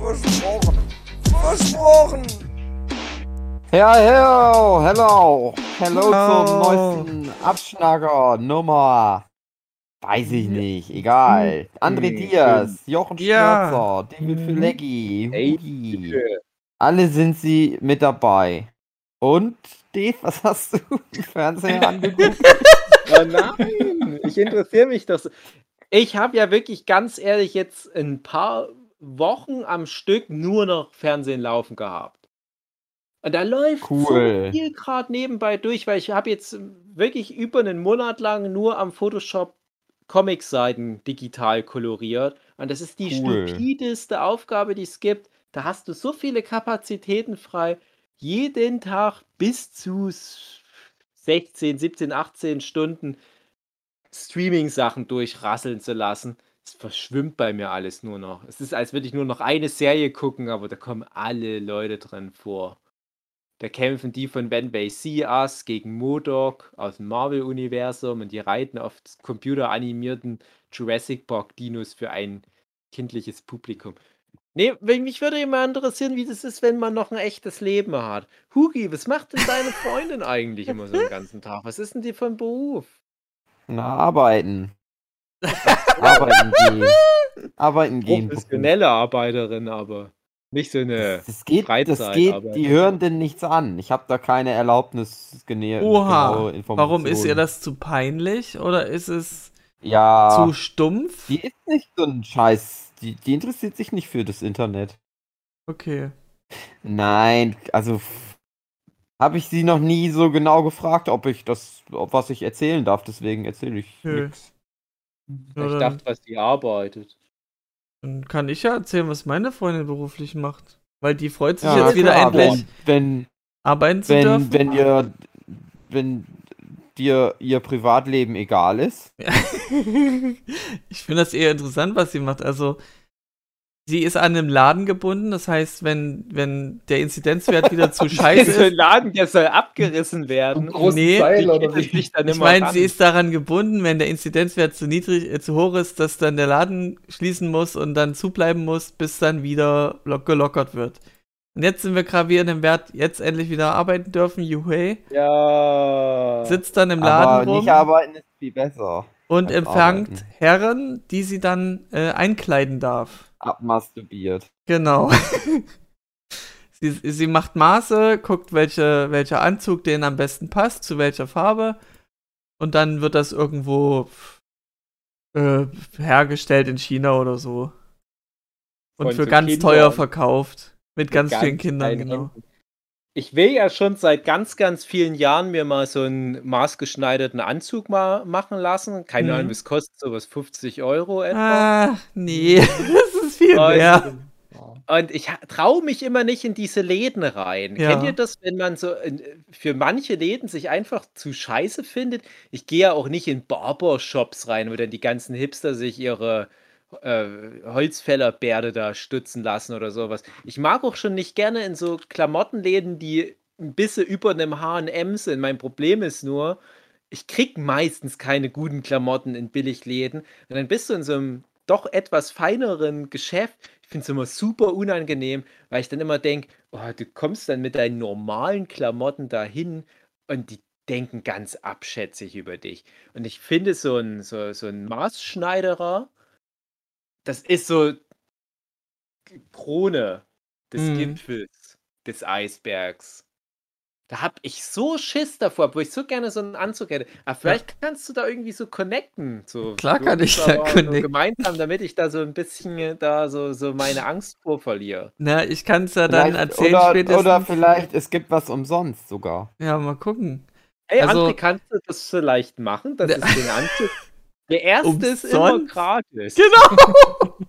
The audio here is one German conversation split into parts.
Versprochen. Versprochen. Ja, hello, hello, hello Hello. zum neuesten Abschnacker Nummer. Weiß ich nicht, egal. André Hm, Diaz, Jochen Ja. Stürzer, David Mhm. Filecki, Ey, Hugi. Alle sind sie mit dabei. Und, Dave, was hast du im Fernsehen angeguckt? Oh nein, ich interessiere mich doch so. Ich habe ja wirklich ganz ehrlich jetzt ein paar Wochen am Stück nur noch Fernsehen laufen gehabt. Und da läuft Cool. so viel gerade nebenbei durch, weil ich habe jetzt wirklich über einen Monat lang nur am Photoshop Comic-Seiten digital koloriert. Und das ist die Cool. stupideste Aufgabe, die es gibt. Da hast du so viele Kapazitäten frei, jeden Tag bis zu s- 16, 17, 18 Stunden Streaming-Sachen durchrasseln zu lassen. Es verschwimmt bei mir alles nur noch. Es ist, als würde ich nur noch eine Serie gucken, aber da kommen alle Leute drin vor. Da kämpfen die von When They See Us gegen Modok aus dem Marvel-Universum und die reiten auf computeranimierten Jurassic Park-Dinos für ein kindliches Publikum. Nee, mich würde immer interessieren, wie das ist, wenn man noch ein echtes Leben hat. Hugi, was macht denn deine Freundin eigentlich immer so den ganzen Tag? Was ist denn die von Beruf? Na, arbeiten. arbeiten gehen. Arbeiten gehen. Professionelle Arbeiterin, aber nicht so eine. Das geht, das Freizeit geht arbeiten. die hören denn nichts an. Ich habe da keine Erlaubnis genährt. Oha, warum ist ihr das zu peinlich oder ist es Ja, zu stumpf? die ist nicht so ein Scheiß. Die, die interessiert sich nicht für das Internet. Okay. Nein, also habe ich sie noch nie so genau gefragt, ob ich das, ob was ich erzählen darf. Deswegen erzähle ich nichts. Ja, Ich dachte, was die arbeitet. dann kann ich ja erzählen, was meine Freundin beruflich macht. Weil die freut sich Ja, jetzt wieder klar, endlich Wenn, arbeiten zu wenn, dürfen. wenn ihr, wenn dir ihr Privatleben egal ist. ich finde das eher interessant, was sie macht. Also, sie ist an einem Laden gebunden. Das heißt, wenn, wenn der Inzidenzwert wieder zu scheiße ist. Laden, der soll abgerissen werden. Nee, Seil oder wie? Ich immer meine, sie ist daran gebunden, wenn der Inzidenzwert zu niedrig, äh, zu hoch ist, dass dann der Laden schließen muss und dann zubleiben muss, bis dann wieder lock gelockert wird. Und jetzt sind wir gravierend im Wert, jetzt endlich wieder arbeiten dürfen, juhey. Ja. Sitzt dann im Aber Laden rum nicht arbeiten ist viel besser. und empfängt arbeiten. Herren, die sie dann äh, einkleiden darf. Abmasturbiert. Genau. sie, sie macht Maße, guckt, welche, welcher Anzug denen am besten passt, zu welcher Farbe. Und dann wird das irgendwo äh, hergestellt in China oder so. Und Von für so ganz Kindern. teuer verkauft. Mit Mit ganz, vielen Kindern, genau. Ich will ja schon seit ganz, ganz vielen Jahren mir mal so einen maßgeschneiderten Anzug mal machen lassen. Keine Mhm. Ahnung, was kostet sowas? 50 Euro etwa? Ah, nee, viel Und- mehr. Und ich traue mich immer nicht in diese Läden rein. Ja. Kennt ihr das, wenn man so in, für manche Läden sich einfach zu scheiße findet? Ich gehe ja auch nicht in Barbershops rein, wo dann die ganzen Hipster sich ihre äh, Holzfällerbärde da stützen lassen oder sowas. Ich mag auch schon nicht gerne in so Klamottenläden, die ein bisschen über einem H&M sind. Mein Problem ist nur, ich krieg meistens keine guten Klamotten in Billigläden. Und dann bist du in so einem doch etwas feineren Geschäft. Ich finde es immer super unangenehm, weil ich dann immer denke, oh, du kommst dann mit deinen normalen Klamotten dahin und die denken ganz abschätzig über dich. Und ich finde so ein, so, so ein Maßschneiderer, das ist so Krone des Mhm. Gipfels des Eisbergs. Da hab ich so Schiss davor, wo ich so gerne so einen Anzug hätte. Aber vielleicht kannst du da irgendwie so connecten. So Klar kann ich da connecten. gemeinsam, damit ich da so ein bisschen äh, da so, so meine Angst vor verliere. Na, ich kann es ja dann Vielleicht- erzählen oder, spätestens. oder vielleicht, es gibt was umsonst sogar. Ja, mal gucken. Hey, Also- André, kannst du das vielleicht machen? Das Ja. ist den Anzug. Der erste ist immer Umsonst? gratis. Genau!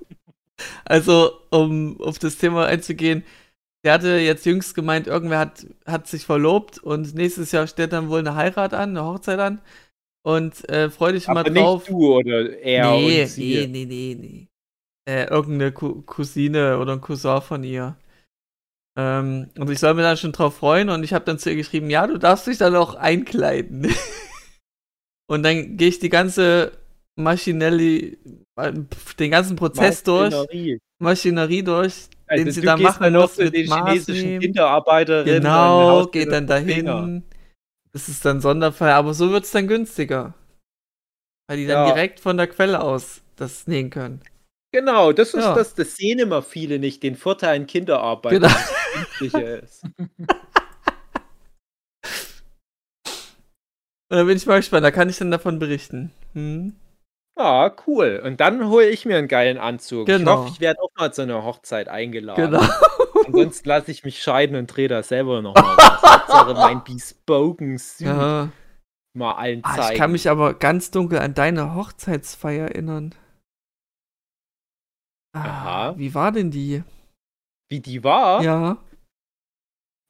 Also, um auf das Thema einzugehen, der hatte jetzt jüngst gemeint, irgendwer hat, hat sich verlobt und nächstes Jahr steht dann wohl eine Heirat an, eine Hochzeit an. Und äh, freu dich Aber mal drauf. nicht du oder er nee, und sie. nee, nee, nee, nee. Äh, irgendeine Cou Cousine oder ein Cousin von ihr. Ähm, und ich soll mir dann schon drauf freuen und ich habe dann zu ihr geschrieben, ja, du darfst dich dann auch einkleiden. und dann gehe ich die ganze Maschinelli, äh, den ganzen Prozess durch, Maschinerie. Maschinerie durch, Also den sie da machen noch zu mit den chinesischen. Kinderarbeiterinnen. Genau, geht dann den Finger. dahin. Das ist dann Sonderfall, aber so wird's dann günstiger. Weil die dann Ja. direkt von der Quelle aus das nähen können. Genau, das ist Ja. das, das sehen immer viele nicht, den Vorteil in Kinderarbeit, Genau. dass es ist. Da bin ich mal gespannt, da kann ich dann davon berichten. Hm? Ja, cool. Und dann hole ich mir einen geilen Anzug. Ich Genau. hoffe, ich werde auch mal zu einer Hochzeit eingeladen. Genau. Ansonsten lasse ich mich scheiden und drehe da selber noch mal was. Mein bespoken Suit Ja. mal allen Ah, zeigen. ich kann mich aber ganz dunkel an deine Hochzeitsfeier erinnern. Ah, Aha. Wie war denn die? Wie die war? Ja.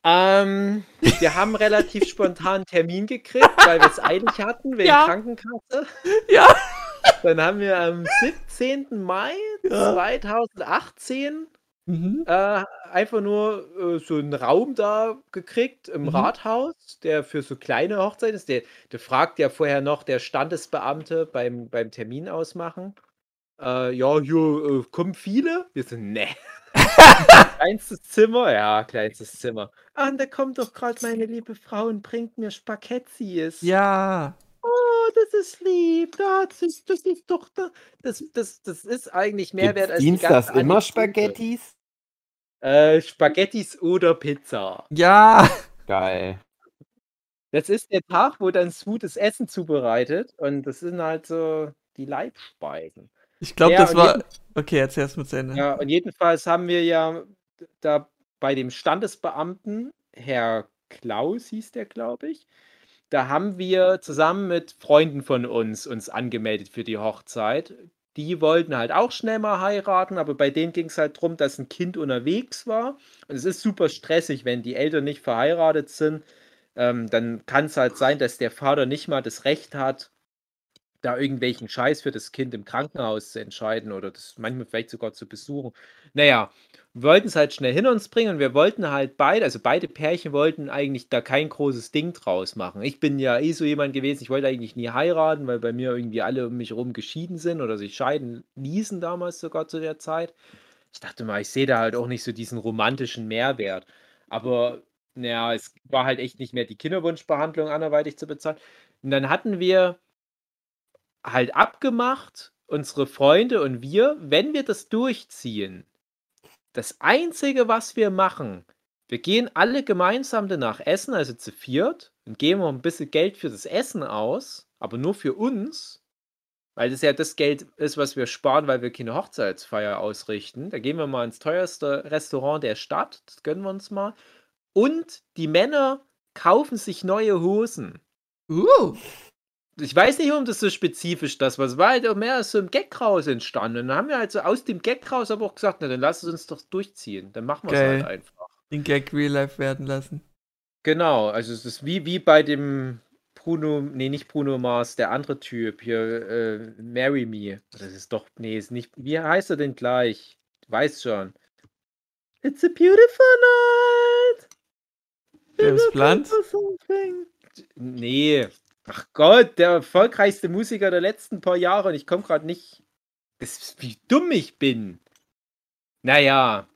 Ähm, wir haben relativ spontan einen Termin gekriegt, weil wir es eilig hatten wegen Ja. Krankenkasse. Ja. Dann haben wir am 17. Mai Ja. 2018 Mhm. äh, einfach nur äh, so einen Raum da gekriegt im Mhm. Rathaus, der für so kleine Hochzeiten ist. Der, der fragt ja vorher noch der Standesbeamte beim, beim Termin ausmachen. Äh, ja, hier äh, kommen viele. Wir so, ne. kleinstes Zimmer? Ja, kleinstes Zimmer. Ah, und da kommt doch gerade meine liebe Frau und bringt mir Spaghettis. Ja. Oh, das ist lieb. Das ist, das ist doch da. Das, das, das ist eigentlich mehr wert Gibt's als die Dienstags immer. Spaghettis? Äh, Spaghettis oder Pizza. Ja. Geil. Das ist der Tag, wo dann Sue das Essen zubereitet und das sind halt so die Leibspeisen. Ich glaube, Ja, das war. jeden- Okay, erzähl's mit zu Ende. Ja, und jedenfalls haben wir ja da bei dem Standesbeamten, Herr Klaus hieß der, glaube ich, da haben wir zusammen mit Freunden von uns uns angemeldet für die Hochzeit. Die wollten halt auch schnell mal heiraten, aber bei denen ging es halt darum, dass ein Kind unterwegs war. Und es ist super stressig, wenn die Eltern nicht verheiratet sind. Ähm, dann kann es halt sein, dass der Vater nicht mal das Recht hat, da irgendwelchen Scheiß für das Kind im Krankenhaus zu entscheiden oder das manchmal vielleicht sogar zu besuchen. Naja, wir wollten es halt schnell hinter uns bringen und wir wollten halt beide, also beide Pärchen wollten eigentlich da kein großes Ding draus machen. Ich bin ja eh so jemand gewesen, ich wollte eigentlich nie heiraten, weil bei mir irgendwie alle um mich herum geschieden sind oder sich scheiden ließen damals sogar zu der Zeit. Ich dachte mal, ich sehe da halt auch nicht so diesen romantischen Mehrwert. Aber naja, es war halt echt nicht mehr die Kinderwunschbehandlung anderweitig zu bezahlen. Und dann hatten wir halt abgemacht, unsere Freunde und wir, wenn wir das durchziehen, das Einzige, was wir machen, wir gehen alle gemeinsam danach essen, also zu viert, und geben auch ein bisschen Geld für das Essen aus, aber nur für uns, weil das ja das Geld ist, was wir sparen, weil wir keine Hochzeitsfeier ausrichten. Da gehen wir mal ins teuerste Restaurant der Stadt, das gönnen wir uns mal. Und die Männer kaufen sich neue Hosen. Uh. Ich weiß nicht, warum das so spezifisch das war. Es war halt auch mehr aus so einem Gag raus entstanden. Und dann haben wir halt so aus dem Gag raus aber auch gesagt, na dann lass es uns doch durchziehen. Dann machen wir es halt einfach. Den Gag Real Life werden lassen. Genau, also es ist wie, wie bei dem Bruno, nee, nicht Bruno Mars, der andere Typ hier, äh, Marry Me. Das ist doch, nee, ist nicht, wie heißt er denn gleich? Du weißt schon. It's a beautiful night. James Blunt? Nee. Ach Gott, der erfolgreichste Musiker der letzten paar Jahre und ich komme gerade nicht. Das ist, wie dumm ich bin. Naja.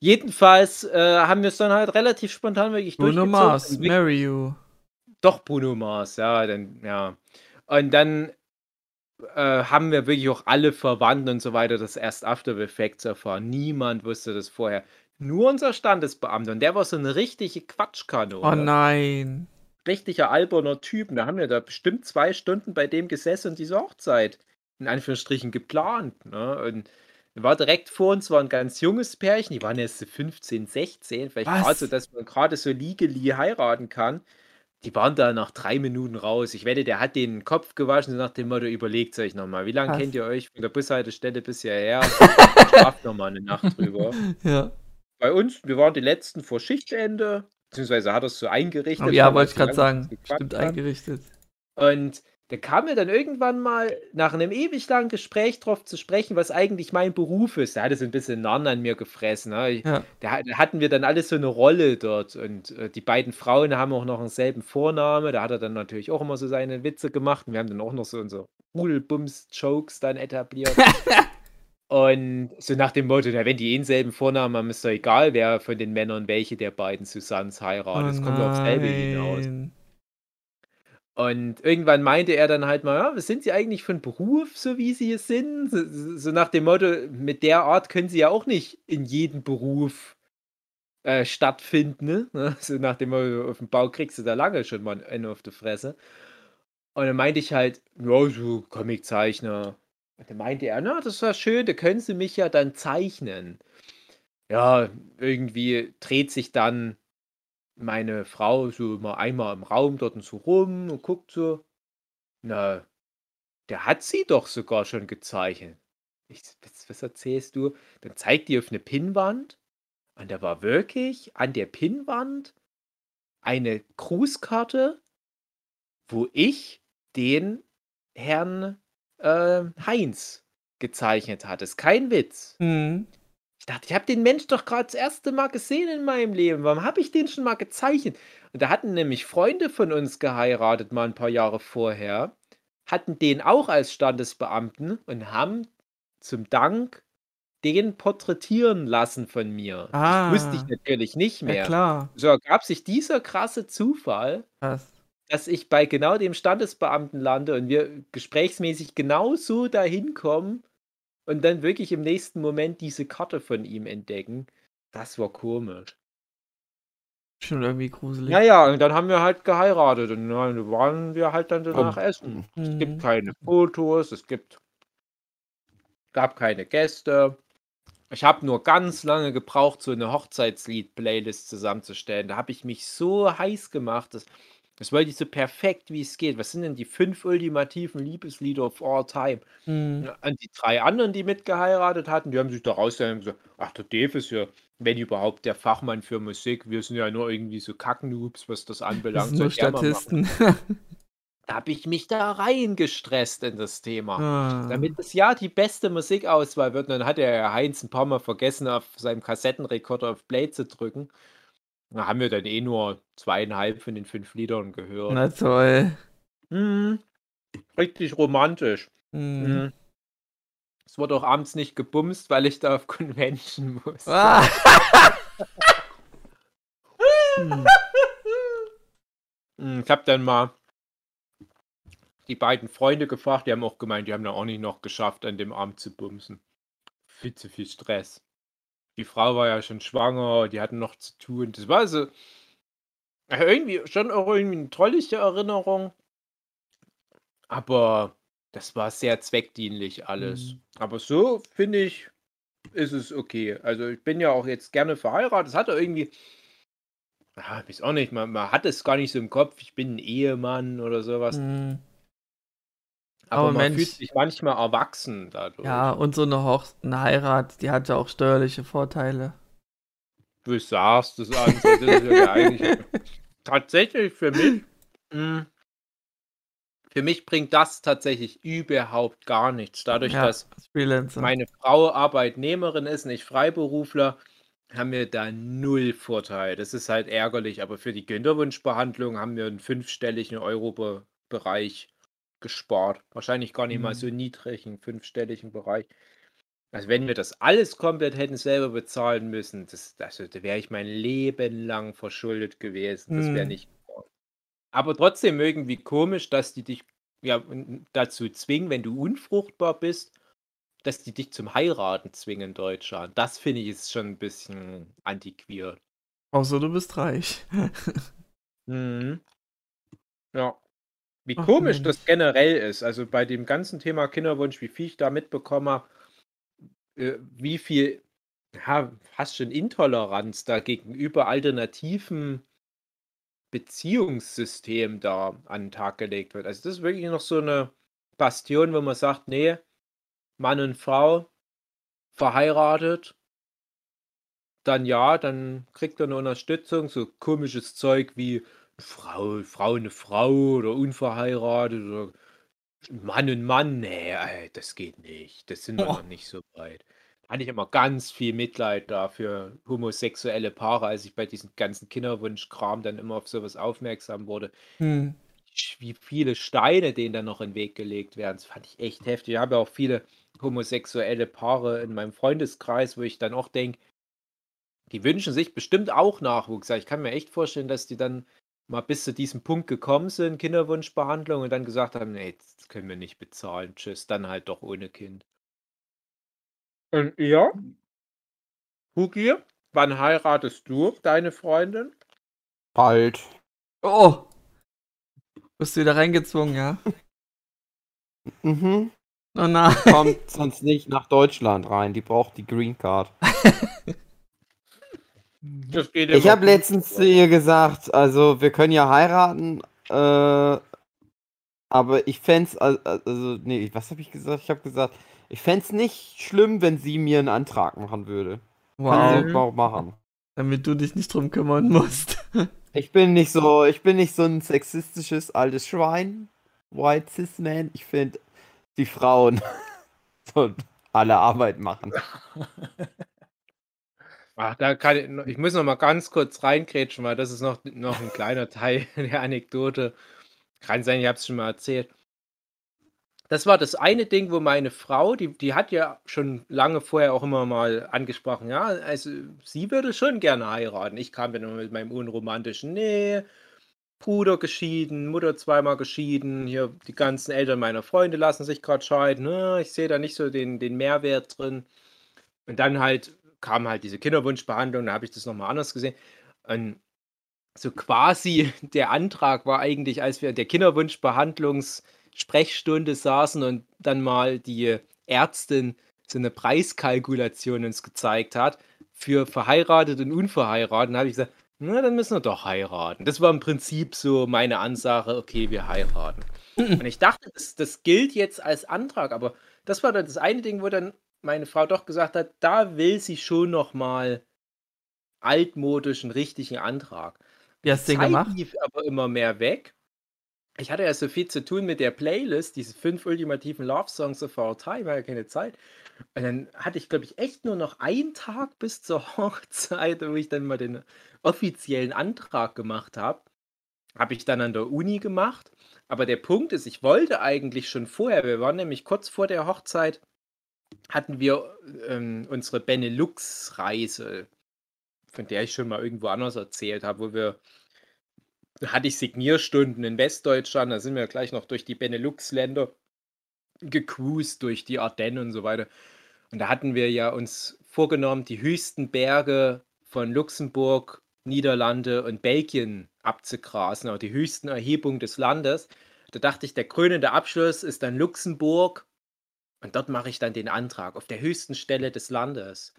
Jedenfalls äh, haben wir es dann halt relativ spontan wirklich Bruno. Mars, Marry You. Doch, Bruno Mars, ja, dann, ja. Und dann äh, haben wir wirklich auch alle Verwandten und so weiter das erst After Effects erfahren. Niemand wusste das vorher. Nur unser Standesbeamter. Und der war so eine richtige Quatschkanone. Oh nein. Richtiger alberner Typ. Und da haben wir da bestimmt zwei Stunden bei dem gesessen und diese Hochzeit in Anführungsstrichen geplant. Ne? Und war direkt vor uns war ein ganz junges Pärchen, die waren jetzt so 15, 16, vielleicht gerade so, dass man gerade so legally heiraten kann. die waren da nach drei Minuten raus. Ich wette, der hat den Kopf gewaschen, so nach dem Motto, überlegt euch nochmal, wie lange kennt ihr euch von der Bushaltestelle bis hierher? Schlaft nochmal eine Nacht drüber. Ja. Bei uns, wir waren die Letzten vor Schichtende, beziehungsweise hat er es so eingerichtet. Oh, ja, wollte ich gerade sagen. Stimmt haben. eingerichtet. Und da kam mir dann irgendwann mal nach einem ewig langen Gespräch drauf zu sprechen, was eigentlich mein Beruf ist. Da hat es ein bisschen Narren an mir gefressen. Ne? Ja. Da, hat- da hatten wir dann alle so eine Rolle dort. Und äh, die beiden Frauen haben auch noch denselben Vorname. Da hat er dann natürlich auch immer so seine Witze gemacht. Und wir haben dann auch noch so unsere Rudelbums-Jokes dann etabliert. Und so nach dem Motto, na, wenn die denselben Vornamen haben, ist doch egal, wer von den Männern welche der beiden Susannes heiratet. Es kommt ja aufs selbe hinaus. Oh. Und irgendwann meinte er dann halt mal, ja, was sind Sie eigentlich von Beruf, so wie Sie es sind? So, so so nach dem Motto, mit der Art können Sie ja auch nicht in jedem Beruf äh, stattfinden. Ne? So nach dem Motto, auf dem Bau kriegst du da lange schon mal einen auf die Fresse. Und dann meinte ich halt, ja, so Comiczeichner. Und dann meinte er, na, das war schön, da können Sie mich ja dann zeichnen. Ja, irgendwie dreht sich dann meine Frau so immer einmal im Raum dort und so rum und guckt so. Na, der hat sie doch sogar schon gezeichnet. Ich, was, was erzählst du? Dann zeigt die auf eine Pinnwand und da war wirklich an der Pinnwand eine Grußkarte, wo ich den Herrn äh, Heinz gezeichnet hatte. Ist kein Witz. Mhm. Ich dachte, ich habe den Mensch doch gerade das erste Mal gesehen in meinem Leben. Warum habe ich den schon mal gezeichnet? Und da hatten nämlich Freunde von uns geheiratet, mal ein paar Jahre vorher, hatten den auch als Standesbeamten und haben zum Dank den porträtieren lassen von mir. Ah. Das wusste ich natürlich nicht Ja, mehr. klar. so ergab sich dieser krasse Zufall, Krass. Dass ich bei genau dem Standesbeamten lande und wir gesprächsmäßig genau so dahin kommen und dann wirklich im nächsten Moment diese Karte von ihm entdecken. Das war komisch. Schon irgendwie gruselig. Ja, ja, und dann haben wir halt geheiratet und dann waren wir halt dann danach Oh. essen. Es gibt Mhm. keine Fotos, es gibt gab keine Gäste. Ich habe nur ganz lange gebraucht, so eine Hochzeitslied-Playlist zusammenzustellen. Da habe ich mich so heiß gemacht. Das, das wollte ich so perfekt, wie es geht. Was sind denn die fünf ultimativen Liebeslieder of all time? Mhm. Und die drei anderen, die mitgeheiratet hatten, die haben sich da rausgestellt und gesagt, ach, der Dave ist ja, wenn überhaupt, der Fachmann für Musik. Wir sind ja nur irgendwie so Kacknoobs, was das Das anbelangt. sind nur. Statisten. Da habe ich mich da reingestresst in das Thema. Ah. Damit das ja die beste Musikauswahl wird. Und dann hat der Heinz ein paar Mal vergessen, auf seinem Kassettenrekorder auf Play zu drücken. Da haben wir dann eh nur zweieinhalb von den fünf Liedern gehört. Na toll. Mhm. Richtig romantisch. Mhm. Es wurde auch abends nicht gebumst, weil ich da auf Convention muss. Ah. Mhm, Ich habe dann mal die beiden Freunde gefragt, die haben auch gemeint, die haben da auch nicht noch geschafft, an dem Abend zu bumsen. Viel zu viel Stress. Die Frau war ja schon schwanger, die hatten noch zu tun. Das war so ja, irgendwie schon auch irgendwie eine trollige Erinnerung. Aber das war sehr zweckdienlich alles. Mhm. Aber so finde ich, ist es okay. Also ich bin ja auch jetzt gerne verheiratet. Es hat irgendwie, ah, weiß auch nicht, man, man hat es gar nicht so im Kopf, ich bin ein Ehemann oder sowas. Mhm. Aber, Aber man Mensch. fühlt sich manchmal erwachsen dadurch. Ja, und so eine, Hoch eine Heirat, die hat ja auch steuerliche Vorteile. Du sagst es an, das ist ja der eigentliche. Tatsächlich für mich, mh, für mich bringt das tatsächlich überhaupt gar nichts. Dadurch, Ja, dass Freelancer. meine Frau Arbeitnehmerin ist, nicht Freiberufler, haben wir da null Vorteil. Das ist halt ärgerlich, aber für die Kinderwunschbehandlung haben wir einen fünfstelligen Euro-Bereich gespart. Wahrscheinlich gar nicht mal Mhm. so niedrigen fünfstelligen Bereich. Also wenn wir das alles komplett hätten selber bezahlen müssen, das, das, da wäre ich mein Leben lang verschuldet gewesen. Das wäre Mhm. nicht. Aber trotzdem irgendwie komisch, dass die dich ja dazu zwingen, wenn du unfruchtbar bist, dass die dich zum Heiraten zwingen in Deutschland. Das finde ich ist schon ein bisschen antiquiert. Außer du bist reich. Mhm. Ja. Wie Ach, komisch Mensch. das generell ist. Also bei dem ganzen Thema Kinderwunsch, wie viel ich da mitbekomme, habe, äh, wie viel, ja, fast schon Intoleranz da gegenüber alternativen Beziehungssystem da an den Tag gelegt wird. Also das ist wirklich noch so eine Bastion, wo man sagt, nee, Mann und Frau verheiratet, dann ja, dann kriegt er eine Unterstützung, so komisches Zeug wie Frau, Frau eine Frau oder unverheiratet oder Mann und Mann, nee, ey, das geht nicht. Das sind wir Oh. noch nicht so weit. Da hatte ich immer ganz viel Mitleid da für homosexuelle Paare, als ich bei diesem ganzen Kinderwunschkram dann immer auf sowas aufmerksam wurde. Hm. Wie viele Steine denen dann noch in den Weg gelegt werden, das fand ich echt heftig. Ich habe ja auch viele homosexuelle Paare in meinem Freundeskreis, wo ich dann auch denke, die wünschen sich bestimmt auch Nachwuchs. Aber Ich kann mir echt vorstellen, dass die dann mal bis zu diesem Punkt gekommen sind, Kinderwunschbehandlung, und dann gesagt haben, nee, das können wir nicht bezahlen. Tschüss, dann halt doch ohne Kind. Und ja? Hugi, wann heiratest du deine Freundin? Bald. Oh! Bist du wieder reingezwungen, ja? Mhm. Oh nein. Kommt sonst nicht nach Deutschland rein. Die braucht die Green Card. Das geht Ich habe letztens zu ihr gesagt, also wir können ja heiraten, äh, aber ich fänd's, al- also, nee, was habe ich gesagt? Ich habe gesagt, ich fänd's nicht schlimm, wenn sie mir einen Antrag machen würde. Kann Wow. sie auch machen. Damit du dich nicht drum kümmern musst. Ich bin nicht so, ich bin nicht so ein sexistisches altes Schwein, White Cis Man. Ich finde, die Frauen sollen alle Arbeit machen. Ach, da kann ich, ich muss noch mal ganz kurz reingrätschen, weil das ist noch, noch ein kleiner Teil der Anekdote. Kann sein, ich habe es schon mal erzählt. Das war das eine Ding, wo meine Frau, die, die hat ja schon lange vorher auch immer mal angesprochen, ja, also sie würde schon gerne heiraten. Ich kam dann immer mit meinem unromantischen, nee, Bruder geschieden, Mutter zweimal geschieden, hier die ganzen Eltern meiner Freunde lassen sich gerade scheiden, ne, ich sehe da nicht so den, den Mehrwert drin. Und dann halt kam halt diese Kinderwunschbehandlung, da habe ich das nochmal anders gesehen. Und so quasi der Antrag war eigentlich, als wir in der Kinderwunschbehandlungssprechstunde saßen und dann mal die Ärztin so eine Preiskalkulation uns gezeigt hat für verheiratet und unverheiratet, habe ich gesagt, na, dann müssen wir doch heiraten. Das war im Prinzip so meine Ansage, okay, wir heiraten. Und ich dachte, das, das gilt jetzt als Antrag, aber das war dann das eine Ding, wo dann meine Frau doch gesagt hat, da will sie schon noch mal altmodischen, richtigen Antrag. Wie hast du den gemacht? lief aber immer mehr weg. Ich hatte ja so viel zu tun mit der Playlist, diese fünf ultimativen Love-Songs of our time, war ja keine Zeit. Und dann hatte ich, glaube ich, echt nur noch einen Tag bis zur Hochzeit, wo ich dann mal den offiziellen Antrag gemacht habe. Habe ich dann an der Uni gemacht. Aber der Punkt ist, ich wollte eigentlich schon vorher, wir waren nämlich kurz vor der Hochzeit, hatten wir ähm, unsere Benelux-Reise, von der ich schon mal irgendwo anders erzählt habe, wo wir, da hatte ich Signierstunden in Westdeutschland, da sind wir gleich noch durch die Benelux-Länder gecruised, durch die Ardennen und so weiter. Und da hatten wir ja uns vorgenommen, die höchsten Berge von Luxemburg, Niederlande und Belgien abzugrasen, auch die höchsten Erhebungen des Landes. Da dachte ich, der krönende Abschluss ist dann Luxemburg und dort mache ich dann den Antrag auf der höchsten Stelle des Landes.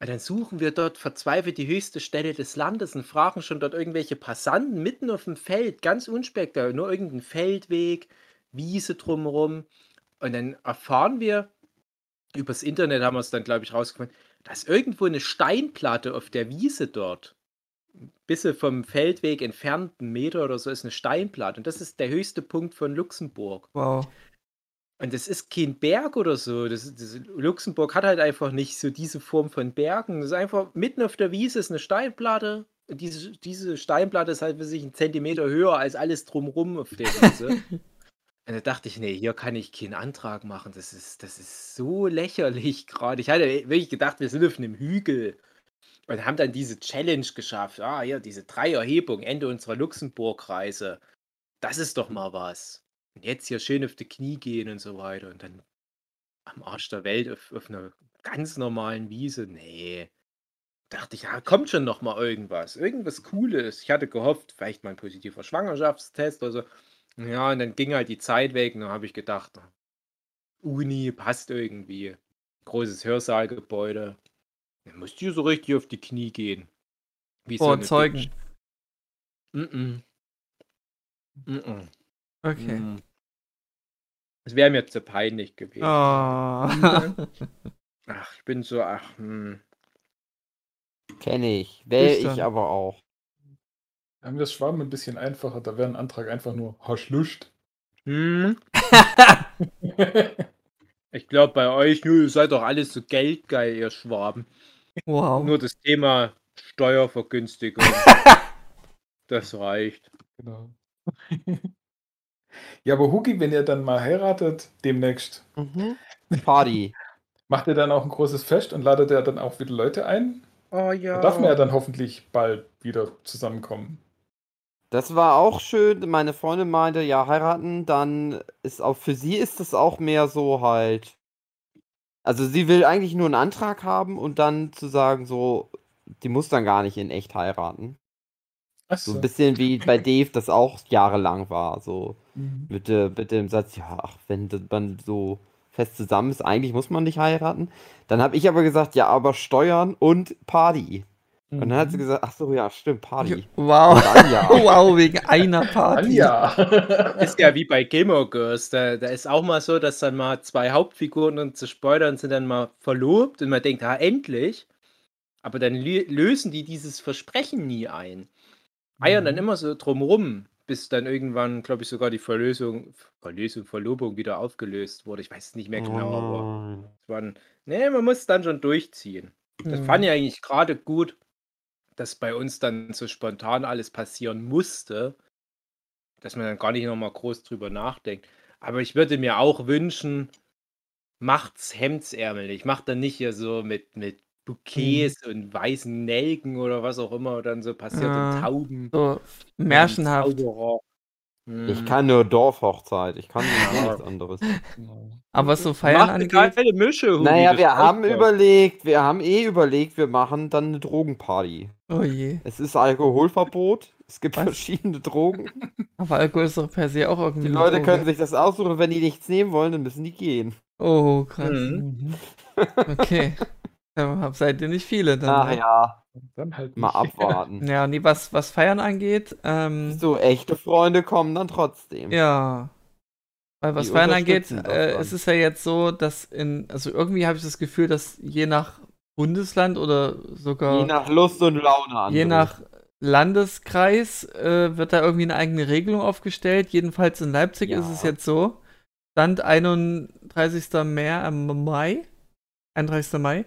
Und dann suchen wir dort verzweifelt die höchste Stelle des Landes und fragen schon dort irgendwelche Passanten mitten auf dem Feld, ganz unspektakulär, nur irgendein Feldweg, Wiese drumherum. Und dann erfahren wir, übers Internet haben wir es dann, glaube ich, rausgefunden, dass irgendwo eine Steinplatte auf der Wiese dort, bisschen vom Feldweg entfernt, einen Meter oder so, ist eine Steinplatte. Und das ist der höchste Punkt von Luxemburg. Wow. Und das ist kein Berg oder so. Das, das, Luxemburg hat halt einfach nicht so diese Form von Bergen. Das ist einfach mitten auf der Wiese ist eine Steinplatte. Und diese, diese Steinplatte ist halt für sich einen Zentimeter höher als alles drumrum auf der Wiese. Und da dachte ich, nee, hier kann ich keinen Antrag machen. Das ist, das ist so lächerlich gerade. Ich hatte wirklich gedacht, wir sind auf einem Hügel. Und haben dann diese Challenge geschafft. Ah, hier, diese drei Erhebungen, Ende unserer Luxemburg-Reise. Das ist doch mal was. Und jetzt hier schön auf die Knie gehen und so weiter. Und dann am Arsch der Welt auf, auf einer ganz normalen Wiese. Nee. Dachte ich, ja, kommt schon noch mal irgendwas. Irgendwas Cooles. Ich hatte gehofft, vielleicht mal ein positiver Schwangerschaftstest oder so. Ja, und dann ging halt die Zeit weg. Und dann habe ich gedacht, Uni passt irgendwie. Großes Hörsaalgebäude. Dann musst du so richtig auf die Knie gehen. Wie so Oh, eine Zeugen. Bitch. Mm-mm. Mm-mm. Okay. Hm. Das wäre mir zu peinlich gewesen. Oh. Ach, ich bin so, ach, hm. Kenn ich. Wäre Schüchtern. ich aber auch. Haben wir das Schwaben ein bisschen einfacher, da wäre ein Antrag einfach nur Hast Lust. hm. Ich glaube, bei euch, nö, ihr seid doch alles so geldgeil, ihr Schwaben. wow. Nur das Thema Steuervergünstigung. das reicht. Genau. Ja, aber Hugi, wenn ihr dann mal heiratet, demnächst, Mhm. Party. macht ihr dann auch ein großes Fest und ladet ihr dann auch wieder Leute ein? Oh ja. Da darf man ja dann hoffentlich bald wieder zusammenkommen. Das war auch schön. Meine Freundin meinte, ja, heiraten, dann ist auch für sie ist das auch mehr so halt. Also sie will eigentlich nur einen Antrag haben und dann zu sagen, so, die muss dann gar nicht in echt heiraten. So Achso. ein bisschen wie bei Dave das auch jahrelang war. So Mhm. mit, mit dem Satz, ja, ach, wenn man so fest zusammen ist, eigentlich muss man nicht heiraten. Dann habe ich aber gesagt, ja, aber Steuern und Party. Und dann hat sie Mhm. gesagt, ach so, ja, stimmt, Party. Wow. Ja. Wow, wegen einer Party. Anja. Ist ja wie bei Gilmore Girls. Da, da ist auch mal so, dass dann mal zwei Hauptfiguren und zu spoilern sind dann mal verlobt und man denkt, ah, endlich. Aber dann lö- lösen die dieses Versprechen nie ein. Eiern dann Mhm. immer so drumrum, bis dann irgendwann, glaube ich, sogar die Verlösung, Verlösung, Verlobung wieder aufgelöst wurde. Ich weiß es nicht mehr genau, aber Nein. es waren, nee, man muss es dann schon durchziehen. Das Mhm. fand ich eigentlich gerade gut, dass bei uns dann so spontan alles passieren musste, dass man dann gar nicht nochmal groß drüber nachdenkt. Aber ich würde mir auch wünschen, macht's hemdsärmelig. Macht dann nicht hier so mit, mit Bouquets und weißen Nelken oder was auch immer dann so passiert Ja. und Tauben. So märchenhaft. Zauberer. Ich kann nur Dorfhochzeit. Ich kann Ja. nichts anderes. Aber so Feiern Macht eine angeht, geile Mische, Hugi, Naja, das wir haben doch. überlegt, wir haben eh überlegt, wir machen dann eine Drogenparty. oh je. Es ist Alkoholverbot, es gibt Was? verschiedene Drogen. Aber Alkohol ist doch per se auch irgendwie. Die eine Leute Droge. können sich das aussuchen, wenn die nichts nehmen wollen, dann müssen die gehen. Oh, krass. Mhm. Mhm. Okay. Seid ihr nicht viele dann. Ach ne? ja, Dann halt mal abwarten. Ja, nee, was, was Feiern angeht, ähm, So, echte Freunde kommen dann trotzdem. ja. Weil was Die Feiern angeht, äh, es ist ja jetzt so, dass in, also irgendwie habe ich das Gefühl, dass je nach Bundesland oder sogar Je nach Lust und Laune an. je nach Landeskreis äh, wird da irgendwie eine eigene Regelung aufgestellt. Jedenfalls in Leipzig Ja. ist es jetzt so. Stand 31. Mai, äh, Mai 31. Mai,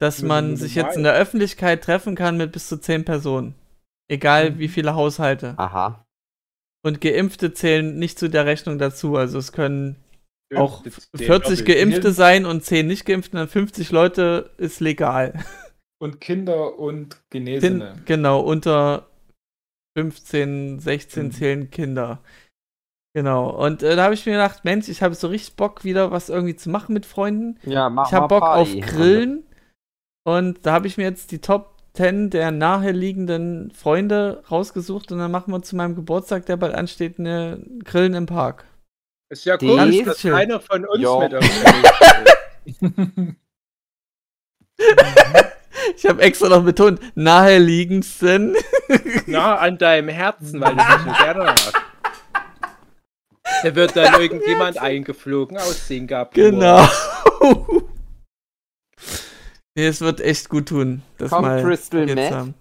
dass man sich jetzt in der Öffentlichkeit treffen kann mit bis zu 10 Personen. Egal Mhm. wie viele Haushalte. Aha. Und Geimpfte zählen nicht zu der Rechnung dazu. Also es können auch Das- 40 den Geimpfte sein und 10 nicht Geimpfte, dann 50 Leute ist legal. Und Kinder und Genesene. genau, unter 15, 16 Mhm. zählen Kinder. Genau. Und äh, da habe ich mir gedacht, Mensch, ich habe so richtig Bock, wieder was irgendwie zu machen mit Freunden. Ja, mach ich habe Bock auf Party. Grillen. Und da habe ich mir jetzt die Top 10 der naheliegenden Freunde rausgesucht und dann machen wir zu meinem Geburtstag, der bald ansteht, eine Grillen im Park. Ist ja komisch, dass Chill. keiner von uns Ja. mit. Ich habe extra noch betont, naheliegendsten. nah an deinem Herzen, weil du dich so gerne hast. Da wird dann irgendjemand eingeflogen aus Singapur. Genau. Nee, es wird echt gut tun. Das Kommt mal Crystal jetzt Meth? haben.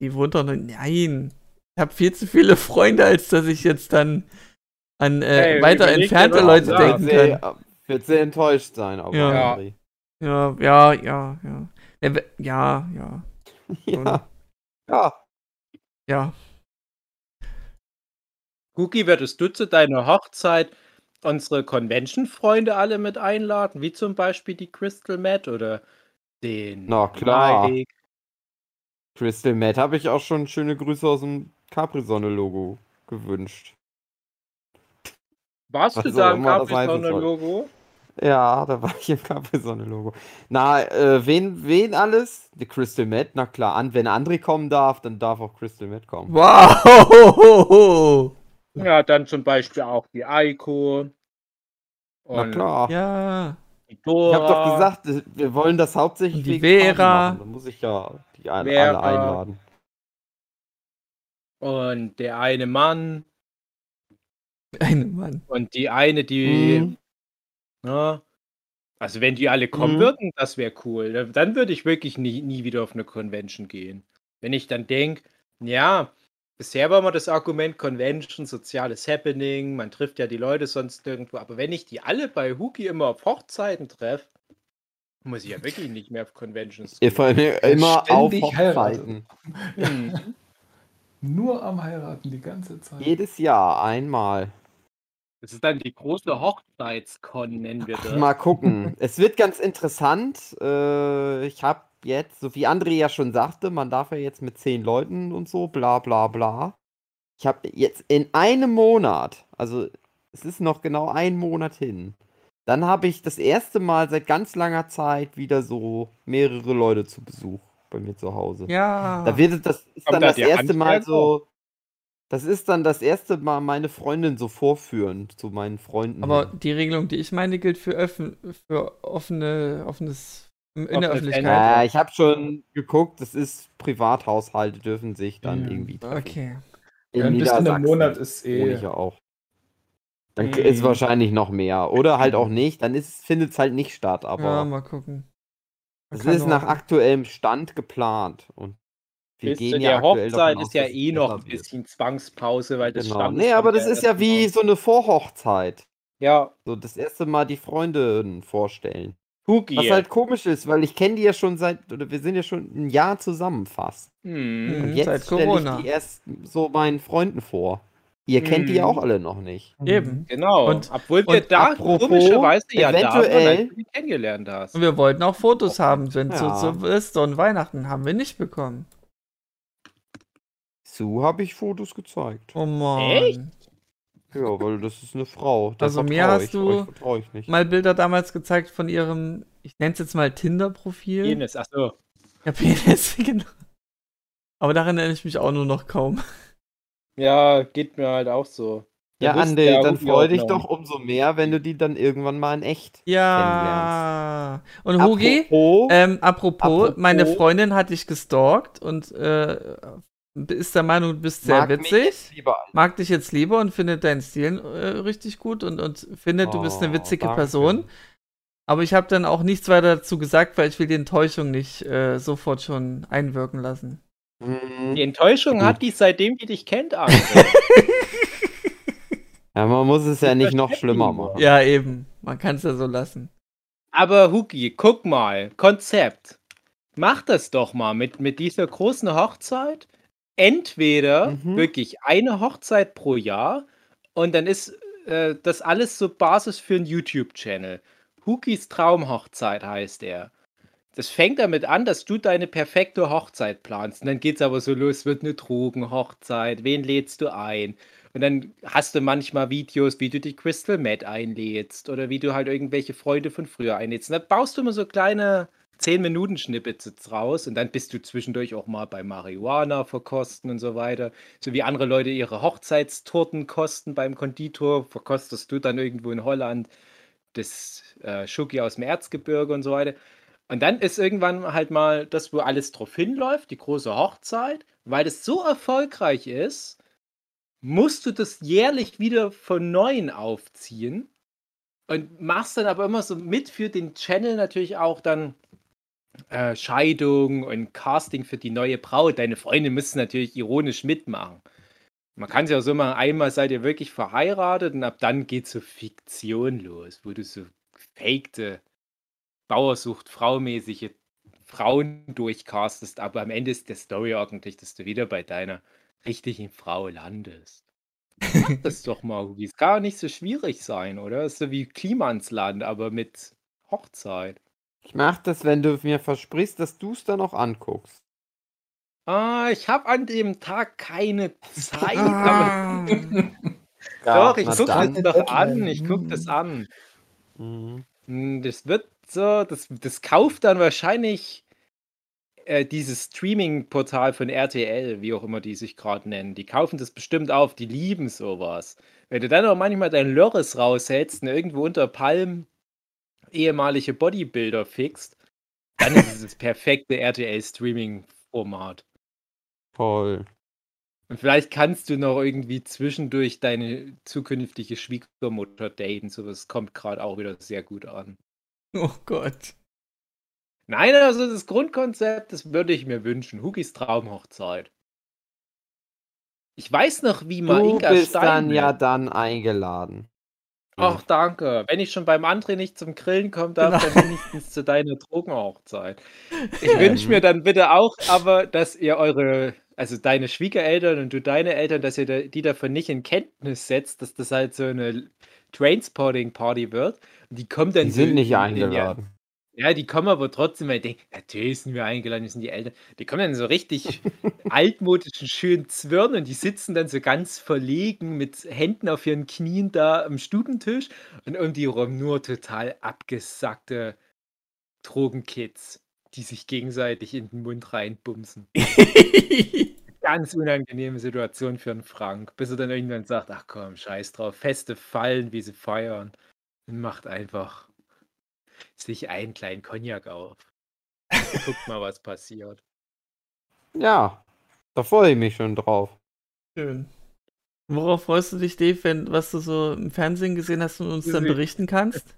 Die wohnt doch noch. Nein. Ich habe viel zu viele Freunde, als dass ich jetzt dann an äh, Hey, weiter entfernte Leute. Wird denken sehr, kann. wird sehr enttäuscht sein, aber Ja. Ja. Ja, ja, ja, ja. Ja, Ja, ja, ja. Ja. ja. Guki, würdest du zu deiner Hochzeit unsere Convention-Freunde alle mit einladen? Wie zum Beispiel die Crystal Matt oder den Na klar. Mike? Crystal Matt habe ich auch schon schöne Grüße aus dem Capri-Sonne-Logo gewünscht. Warst Was du da im. Capri-Sonne-Logo? Ja, da war ich im Capri-Sonne-Logo. Na, äh, wen, wen alles? Die Crystal Matt, na klar. An, wenn André kommen darf, dann darf auch Crystal Matt kommen. Wow! Ja, dann zum Beispiel auch die Eiko. Na klar. Ja. Die Ich Dora. habe doch gesagt, wir wollen das hauptsächlich die Vera. machen. Da muss ich ja die ein, Vera. alle einladen. und der eine Mann Ein Mann. und die eine, die, Mhm. ne? Also wenn die alle kommen Mhm. würden, das wäre cool. Da- Dann würde ich wirklich nie, nie wieder auf eine Convention gehen. Wenn ich dann denke, ja, bisher war mal das Argument Convention, soziales Happening, man trifft ja die Leute sonst irgendwo, aber wenn ich die alle bei Huki immer auf Hochzeiten treffe, muss ich ja wirklich nicht mehr auf Conventions Ihr vor allem immer auf Hochzeiten. Mhm. Nur am Heiraten die ganze Zeit. Jedes Jahr einmal. Das ist dann die große Hochzeitskon, nennen wir das. Mal gucken. es wird ganz interessant. Äh, ich habe jetzt, so wie André ja schon sagte, man darf ja jetzt mit zehn Leuten und so, bla bla bla. Ich habe jetzt in einem Monat, also es ist noch genau ein Monat hin, dann habe ich das erste Mal seit ganz langer Zeit wieder so mehrere Leute zu Besuch bei mir zu Hause. Ja. Da wird es- das ist Kommt dann da das erste Mal so. Das ist dann das erste Mal meine Freundin so vorführen zu meinen Freunden. Aber die Regelung, die ich meine, gilt für, öffn für offene, offenes in der Offene Öffentlichkeit. Ja, ich habe schon geguckt, das ist Privathaushalte dürfen sich dann Ja. irgendwie treffen. Okay. Ja, ein bisschen im Niedersachsen Monat ist wohne eh. ich ja auch. Dann Mhm. ist wahrscheinlich noch mehr. Oder halt auch nicht. Dann findet es halt nicht statt. Aber ja, mal gucken. Man es ist nach aktuellem Stand geplant. Und wir Bis gehen zu ja der aktuell Hochzeit ist ja eh noch ein bisschen Zwangspause, weil das Genau. Stand Nee, aber das ist ja wie so eine Vorhochzeit. Ja, So das erste Mal die Freunde vorstellen. Huki. Was halt komisch ist, weil ich kenne die ja schon seit, oder wir sind ja schon ein Jahr zusammen fast. Hm. Mhm. Und jetzt seit stelle Corona. ich die erst so meinen Freunden vor. Ihr kennt die ja Mhm. auch alle noch nicht. Eben. Genau. Und- Obwohl wir und da komischerweise ja da eventuell- die kennengelernt hast. Und wir wollten auch Fotos haben, wenn zu Ja. Silvester und Weihnachten haben wir nicht bekommen. Sue habe ich Fotos gezeigt. Oh Mann. Echt? Ja, weil das ist eine Frau. Der Also mir hast ich, du. Mal Bilder damals gezeigt von ihrem, ich nenne es jetzt mal Tinder-Profil. Penis, achso. Ja, Penis, genau. Aber daran erinnere ich mich auch nur noch kaum. Ja, geht mir halt auch so. Ja, wusste Ande, ja dann Hugi freu auch dich doch umso mehr, wenn du die dann irgendwann mal in echt Ja. Und Hugi, Apropos, ähm, apropos, apropos- meine Freundin hat dich gestalkt und äh, ist der Meinung, du bist sehr mag witzig. mag dich jetzt lieber und findet deinen Stil äh, richtig gut und, und findet, du bist eine Oh, witzige danke. Person. Aber ich habe dann auch nichts weiter dazu gesagt, weil ich will die Enttäuschung nicht äh, sofort schon einwirken lassen. Mhm. Die Enttäuschung Gut. hat die seitdem die dich kennt, André. Ja, man muss es ja nicht noch schlimmer machen. Ja, eben. Man kann es ja so lassen. Aber Huki, guck mal, Konzept. Mach das doch mal mit, mit dieser großen Hochzeit. Entweder Mhm. wirklich eine Hochzeit pro Jahr und dann ist äh, das alles so Basis für einen YouTube-Channel. Hukis Traumhochzeit heißt er. Das fängt damit an, dass du deine perfekte Hochzeit planst. Und dann geht's aber so los, wird eine Drogenhochzeit, wen lädst du ein? Und dann hast du manchmal Videos, wie du die Crystal Meth einlädst oder wie du halt irgendwelche Freunde von früher einlädst. Und dann baust du immer so kleine 10-Minuten-Schnippets raus und dann bist du zwischendurch auch mal bei Marihuana verkosten und so weiter. So wie andere Leute ihre Hochzeitstorten kosten beim Konditor, verkostest du dann irgendwo in Holland das äh, Schoki aus dem Erzgebirge und so weiter. Und dann ist irgendwann halt mal das, wo alles drauf hinläuft, die große Hochzeit. Weil das so erfolgreich ist, musst du das jährlich wieder von neuem aufziehen. Und machst dann aber immer so mit für den Channel natürlich auch dann äh, Scheidung und Casting für die neue Braut. Deine Freunde müssen natürlich ironisch mitmachen. Man kann es ja so machen, einmal seid ihr wirklich verheiratet und ab dann geht so Fiktion los, wo du so gefakte Bauersucht Frau-mäßige Frauen durchcastest, aber am Ende ist der Story eigentlich, dass du wieder bei deiner richtigen Frau landest. Mach das doch mal, Hugi. Es kann nicht so schwierig sein, oder? ist so wie Klima ins Land, aber mit Hochzeit. Ich mach das, wenn du mir versprichst, dass du es dann auch anguckst. Ah, ich habe an dem Tag keine Zeit, Ah. doch, ich gucke das doch an. Ich gucke das an. Mhm. Hm, Das wird so, das, das kauft dann wahrscheinlich äh, dieses Streaming-Portal von RTL, wie auch immer die sich gerade nennen. Die kaufen das bestimmt auf, die lieben sowas. Wenn du dann auch manchmal dein Lörres raushältst und irgendwo unter Palmen ehemalige Bodybuilder fixt, dann ist es das perfekte RTL-Streaming-Format. Toll. Und vielleicht kannst du noch irgendwie zwischendurch deine zukünftige Schwiegermutter daten. Sowas kommt gerade auch wieder sehr gut an. Oh Gott. Nein, also das Grundkonzept, das würde ich mir wünschen. Hugis Traumhochzeit. Ich weiß noch, wie mal Du bist dann Steinmetz- ja dann eingeladen. Ach, danke. Wenn ich schon beim André nicht zum Grillen komme, darf Genau. dann wenigstens zu deiner Drogenhochzeit. Ich wünsche mir dann bitte auch, aber, dass ihr eure, also deine Schwiegereltern und du deine Eltern, dass ihr die davon nicht in Kenntnis setzt, dass das halt so eine Trainspotting-Party wird. Und die kommen dann Die so sind nicht in- in- eingeladen. Ja, die kommen aber trotzdem, weil ich denke, natürlich sind wir eingeladen, wir sind die Eltern. Die kommen dann so richtig altmodischen, schönen Zwirn und die sitzen dann so ganz verlegen mit Händen auf ihren Knien da am Stubentisch und um die rum nur total abgesackte Drogenkids, die sich gegenseitig in den Mund reinbumsen. Ganz unangenehme Situation für einen Frank, bis er dann irgendwann sagt, ach komm, scheiß drauf, Feste fallen, wie sie feiern und macht einfach sich einen kleinen Cognac auf. Guckt mal, was passiert. Ja, da freue ich mich schon drauf. Schön. Worauf freust du dich, Dave, wenn, was du so im Fernsehen gesehen hast und uns dann berichten kannst?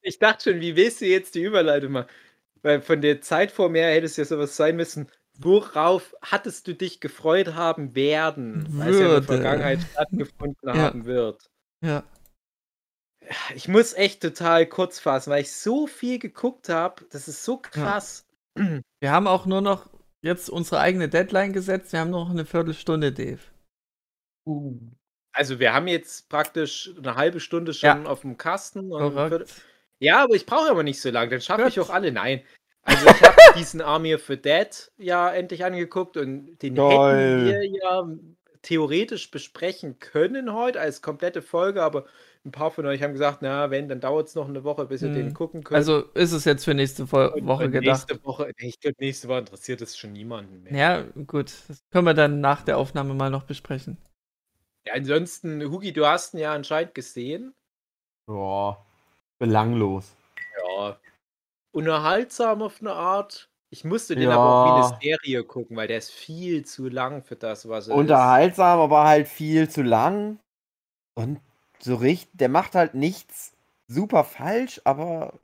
Ich dachte schon, wie willst du jetzt die Überleitung machen? Weil von der Zeit vor mir hättest ja sowas sein müssen. Worauf hattest du dich gefreut haben werden, weil es ja in der. Vergangenheit stattgefunden Ja. haben wird? Ja. Ich muss echt total kurz fassen, weil ich so viel geguckt habe. Das ist so krass. Wir haben auch nur noch jetzt unsere eigene Deadline gesetzt. Wir haben noch eine Viertelstunde, Dave. Also wir haben jetzt praktisch eine halbe Stunde schon Ja. auf dem Kasten. und Viertel- Korrekt. Ja, aber ich brauche aber nicht so lange, dann schaffe ich auch alle. Nein. Also ich habe diesen Army for Dead ja endlich angeguckt und den Geil. hätten wir ja theoretisch besprechen können heute als komplette Folge, aber ein paar von euch haben gesagt, na, wenn, dann dauert es noch eine Woche, bis ihr Hm. den gucken könnt. Also ist es jetzt für nächste Vo Und- Woche und gedacht. Nächste Woche, ich glaube, nächste Woche interessiert es schon niemanden mehr. Ja, gut. Das können wir dann nach der Aufnahme mal noch besprechen. Ja, ansonsten, Hugi, du hast ihn ja anscheinend gesehen. Ja, belanglos. Ja. Unterhaltsam auf eine Art. Ich musste den Ja. aber auch wie eine Serie gucken, weil der ist viel zu lang für das, was er ist. Unterhaltsam, aber halt viel zu lang. Und so richtig, der macht halt nichts super falsch, aber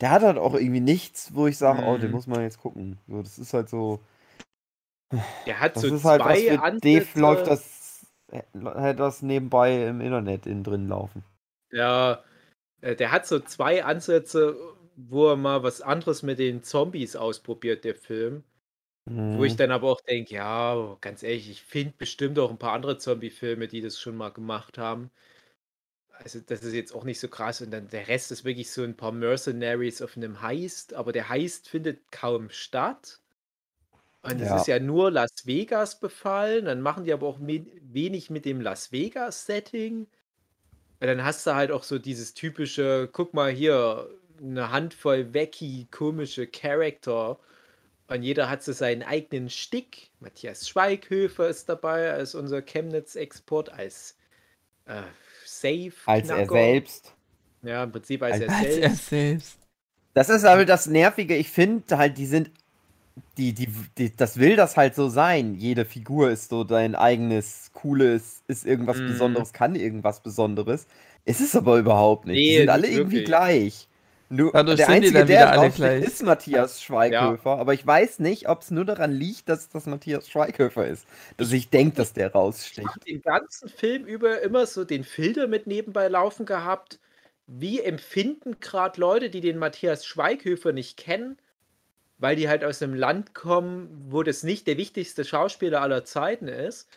der hat halt auch irgendwie nichts, wo ich sage, oh, den Mhm. muss man jetzt gucken. So, das ist halt so. Der hat Das so ist halt was zwei für Ansätze. Dave läuft das, hätte das nebenbei im Internet innen drin laufen. Ja, äh, der hat so zwei Ansätze, wo er mal was anderes mit den Zombies ausprobiert, der Film. Wo ich Mhm. dann aber auch denke, ja, ganz ehrlich, ich finde bestimmt auch ein paar andere Zombie-Filme, die das schon mal gemacht haben. Also, das ist jetzt auch nicht so krass. Und dann der Rest ist wirklich so ein paar Mercenaries auf einem Heist, aber der Heist findet kaum statt. Und es Ja. ist ja nur Las Vegas befallen. Dann machen die aber auch wenig mit dem Las Vegas-Setting. Und dann hast du halt auch so dieses typische, guck mal hier, eine Handvoll wacky, komische Charakter. Und jeder hat so seinen eigenen Stick. Matthias Schweighöfer ist dabei als unser Chemnitz-Export, als äh, Safe. Als er selbst. Ja, im Prinzip als, Als- er Als selbst. er selbst. Das ist aber das Nervige. Ich finde halt, die sind. Die, die, die, das will das halt so sein. Jede Figur ist so dein eigenes, cooles, ist irgendwas Mhm. Besonderes, kann irgendwas Besonderes. Ist es aber überhaupt nicht. die Nee, sind alle irgendwie wirklich. gleich. Nur, Dadurch der einzige, dann der alle gleich. ist Matthias Schweighöfer. Aber ich weiß nicht, ob es nur daran liegt, dass das Matthias Schweighöfer ist. Dass ich denke, dass der Ich raussticht. habe den ganzen Film über immer so den Filter mit nebenbei laufen gehabt. Wie empfinden gerade Leute, die den Matthias Schweighöfer nicht kennen, weil die halt aus einem Land kommen, wo das nicht der wichtigste Schauspieler aller Zeiten ist.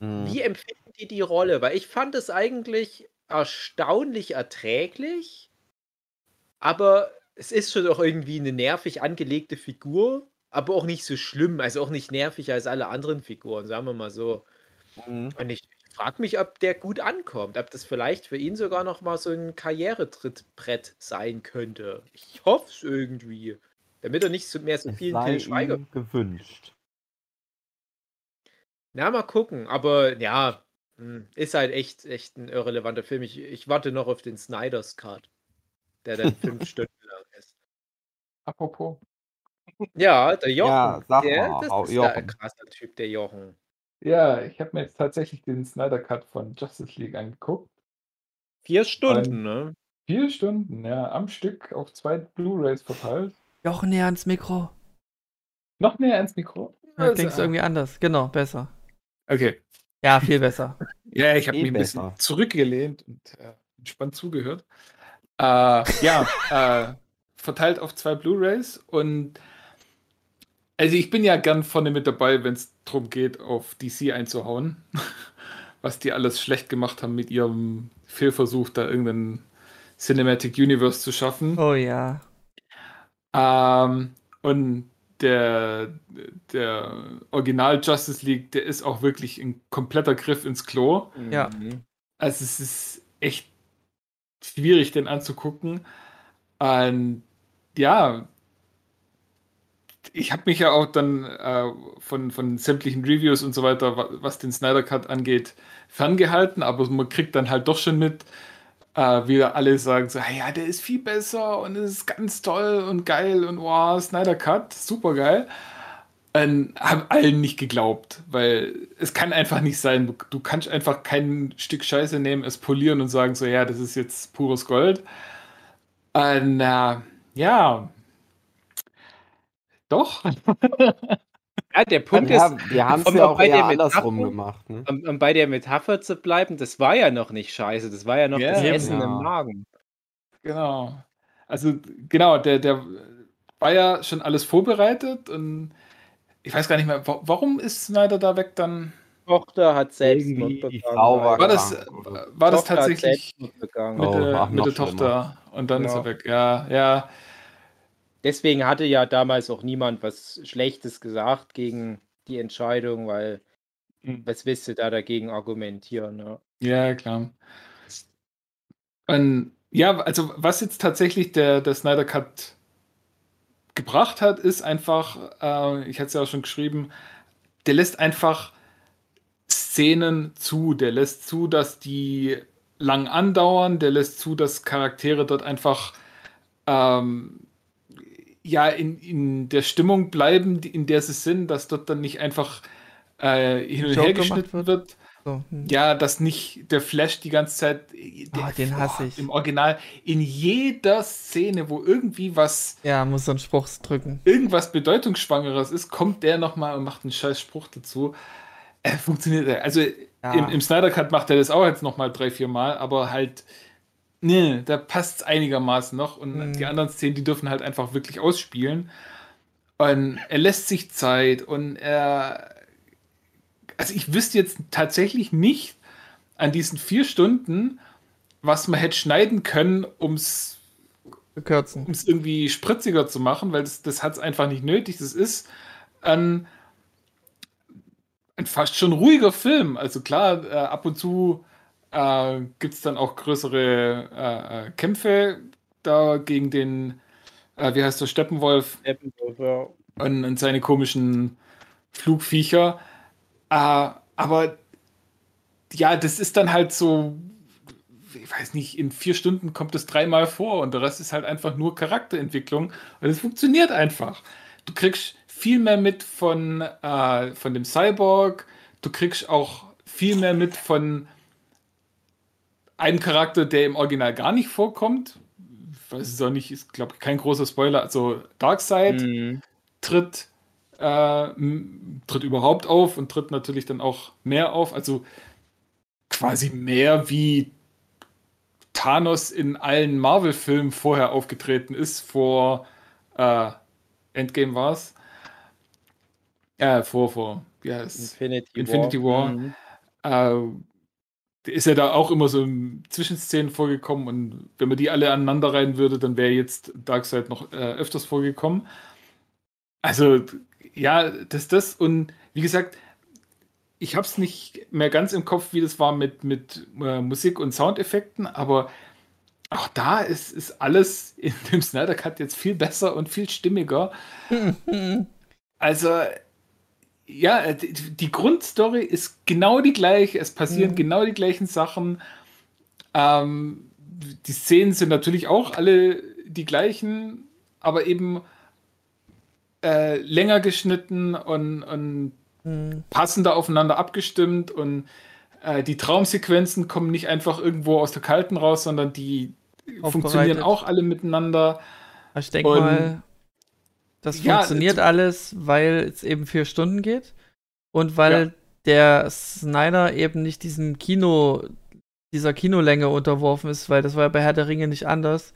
Mhm. Wie empfinden die die Rolle? Weil ich fand es eigentlich erstaunlich erträglich, aber es ist schon auch irgendwie eine nervig angelegte Figur, aber auch nicht so schlimm, also auch nicht nervig als alle anderen Figuren, sagen wir mal so. Mhm. Und ich frage mich, ob der gut ankommt, ob das vielleicht für ihn sogar noch mal so ein Karrieretrittbrett sein könnte. Ich hoffe es irgendwie, damit er nicht so mehr so viel sei Til Schweiger gewünscht. Na, mal gucken. Aber ja, hm, ist halt echt, echt ein irrelevanter Film. Ich, ich warte noch auf den Snyder's Cut, der dann fünf Stunden lang ist. Apropos. Ja, der Jochen, Ja, sag der, mal, das ist ja ein Jochen. krasser Typ, der Jochen. Ja, ich habe mir jetzt tatsächlich den Snyder Cut von Justice League angeguckt. Vier Stunden, ne? Vier Stunden, ja, am Stück auf zwei Blu-rays verteilt. Joch näher ans Mikro. Noch näher ans Mikro. Da klingst du irgendwie anders. Genau, besser. Okay. Ja, viel besser. Ja, ich habe Eh mich ein bisschen zurückgelehnt und äh, entspannt zugehört. Äh, ja, äh, verteilt auf zwei Blu-rays und also ich bin ja gern vorne mit dabei, wenn es darum geht, auf DC einzuhauen, was die alles schlecht gemacht haben mit ihrem Fehlversuch, da irgendeinen Cinematic Universe zu schaffen. Oh ja. Ähm, und der, der Original Justice League, der ist auch wirklich ein kompletter Griff ins Klo. Ja. Also es ist echt schwierig, den anzugucken. Und ja, ich habe mich ja auch dann äh, von, von sämtlichen Reviews und so weiter, wa- was den Snyder Cut angeht, ferngehalten, aber man kriegt dann halt doch schon mit, äh, wie alle sagen so, ja, der ist viel besser und es ist ganz toll und geil und wow, Snyder Cut, super geil. Und haben allen nicht geglaubt, weil es kann einfach nicht sein. Du, du kannst einfach kein Stück Scheiße nehmen, es polieren und sagen so, ja, das ist jetzt pures Gold. Und äh, ja, doch. Ja, der Punkt Ja, ist, wir haben es um ja auch bei der andersrum Metapher- gemacht. Ne? um, um bei der Metapher zu bleiben, das war ja noch nicht scheiße, das war ja noch Ja, das. Essen Ja. im Magen. Genau. Also, genau, der, der war ja schon alles vorbereitet und ich weiß gar nicht mehr, wa- warum ist Snyder da weg dann? Tochter hat Selbstmord die begangen. Frau war War das, krank oder- war das tatsächlich mit, Oh, der, mit der schlimmer. Tochter und dann ist Ja. er weg? Ja, ja. Deswegen hatte ja damals auch niemand was Schlechtes gesagt gegen die Entscheidung, weil Hm. was willst du da dagegen argumentieren? Ne? Ja, klar. Und ja, also was jetzt tatsächlich der, der Snyder Cut gebracht hat, ist einfach, äh, ich hatte es ja auch schon geschrieben, der lässt einfach Szenen zu, der lässt zu, dass die lang andauern, der lässt zu, dass Charaktere dort einfach ähm, ja in, in der Stimmung bleiben, in der sie sind, dass dort dann nicht einfach äh, hin und her geschnitten wird. wird. So, hm. Ja, dass nicht der Flash die ganze Zeit. Der, Ah, den hasse ich. Im Original, in jeder Szene, wo irgendwie was, ja, muss so einen Spruch drücken. irgendwas Bedeutungsschwangeres ist, kommt der nochmal und macht einen scheiß Spruch dazu. Äh, funktioniert. er. Also Ja. im, im Snyder Cut macht er das auch jetzt nochmal drei, vier Mal, aber halt. Nee, da passt es einigermaßen noch. Und Mhm. die anderen Szenen, die dürfen halt einfach wirklich ausspielen. Und er lässt sich Zeit und er. Also ich wüsste jetzt tatsächlich nicht an diesen vier Stunden, was man hätte schneiden können, um es irgendwie spritziger zu machen, weil das, das hat es einfach nicht nötig. Das ist ein, ein fast schon ruhiger Film. Also klar, äh, ab und zu äh, gibt es dann auch größere äh, äh, Kämpfe da gegen den, äh, wie heißt der, Steppenwolf Steppenwolf, ja. und, und seine komischen Flugviecher. Äh, aber ja, das ist dann halt so, ich weiß nicht, in vier Stunden kommt es dreimal vor und der Rest ist halt einfach nur Charakterentwicklung und es funktioniert einfach. Du kriegst viel mehr mit von, äh, von dem Cyborg, du kriegst auch viel mehr mit von einem Charakter, der im Original gar nicht vorkommt. Ich weiß es auch nicht, ist glaube ich kein großer Spoiler. Also Darkseid Mhm. tritt, äh, tritt überhaupt auf und tritt natürlich dann auch mehr auf. Also quasi mehr wie Thanos in allen Marvel-Filmen vorher aufgetreten ist, vor äh, Endgame war es. Äh, vor, vor, wie heißt Infinity, Infinity War. Mhm. äh, ist ja da auch immer so in Zwischenszenen vorgekommen und wenn man die alle aneinander reihen würde, dann wäre jetzt Darkseid noch äh, öfters vorgekommen. Also, ja, das, das und wie gesagt, ich habe es nicht mehr ganz im Kopf, wie das war mit, mit äh, Musik und Soundeffekten, aber auch da ist, ist alles in dem Snyder Cut jetzt viel besser und viel stimmiger. Also, ja, die, die Grundstory ist genau die gleiche. Es passieren Mhm. genau die gleichen Sachen. Ähm, die Szenen sind natürlich auch alle die gleichen, aber eben äh, länger geschnitten und, und Hm. passender aufeinander abgestimmt und äh, die Traumsequenzen kommen nicht einfach irgendwo aus der Kalten raus, sondern die funktionieren auch alle miteinander. Ich denke Und- mal, das Ja, funktioniert alles, weil es eben vier Stunden geht und weil der Snyder eben nicht diesem Kino, dieser Kinolänge unterworfen ist, weil das war ja bei Herr der Ringe nicht anders.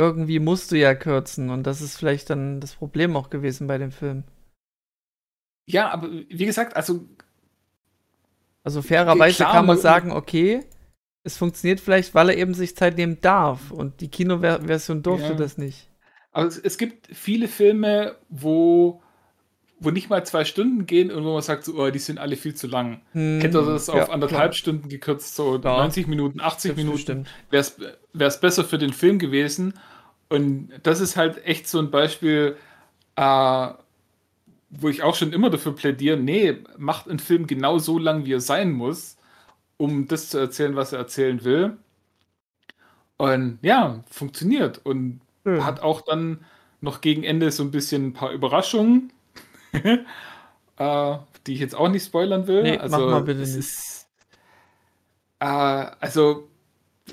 Irgendwie musst du ja kürzen und das ist vielleicht dann das Problem auch gewesen bei dem Film. Ja, aber wie gesagt, also Also fairerweise Klar, kann man sagen, okay, es funktioniert vielleicht, weil er eben sich Zeit nehmen darf und die Kinoversion durfte Ja. das nicht. Aber es, es gibt viele Filme, wo, wo nicht mal zwei Stunden gehen und wo man sagt, so, oh, die sind alle viel zu lang. Hm, Hätte das ja, auf anderthalb Stunden gekürzt, so Ja. 90 Minuten, 80 Minuten, Stimmt. wäre es besser für den Film gewesen. Und das ist halt echt so ein Beispiel, äh, wo ich auch schon immer dafür plädiere, nee, macht einen Film genau so lang, wie er sein muss, um das zu erzählen, was er erzählen will. Und ja, funktioniert. Und Schön. hat auch dann noch gegen Ende so ein bisschen ein paar Überraschungen, äh, die ich jetzt auch nicht spoilern will. Nee, mach also, mal bitte es nicht. Ist, äh, also,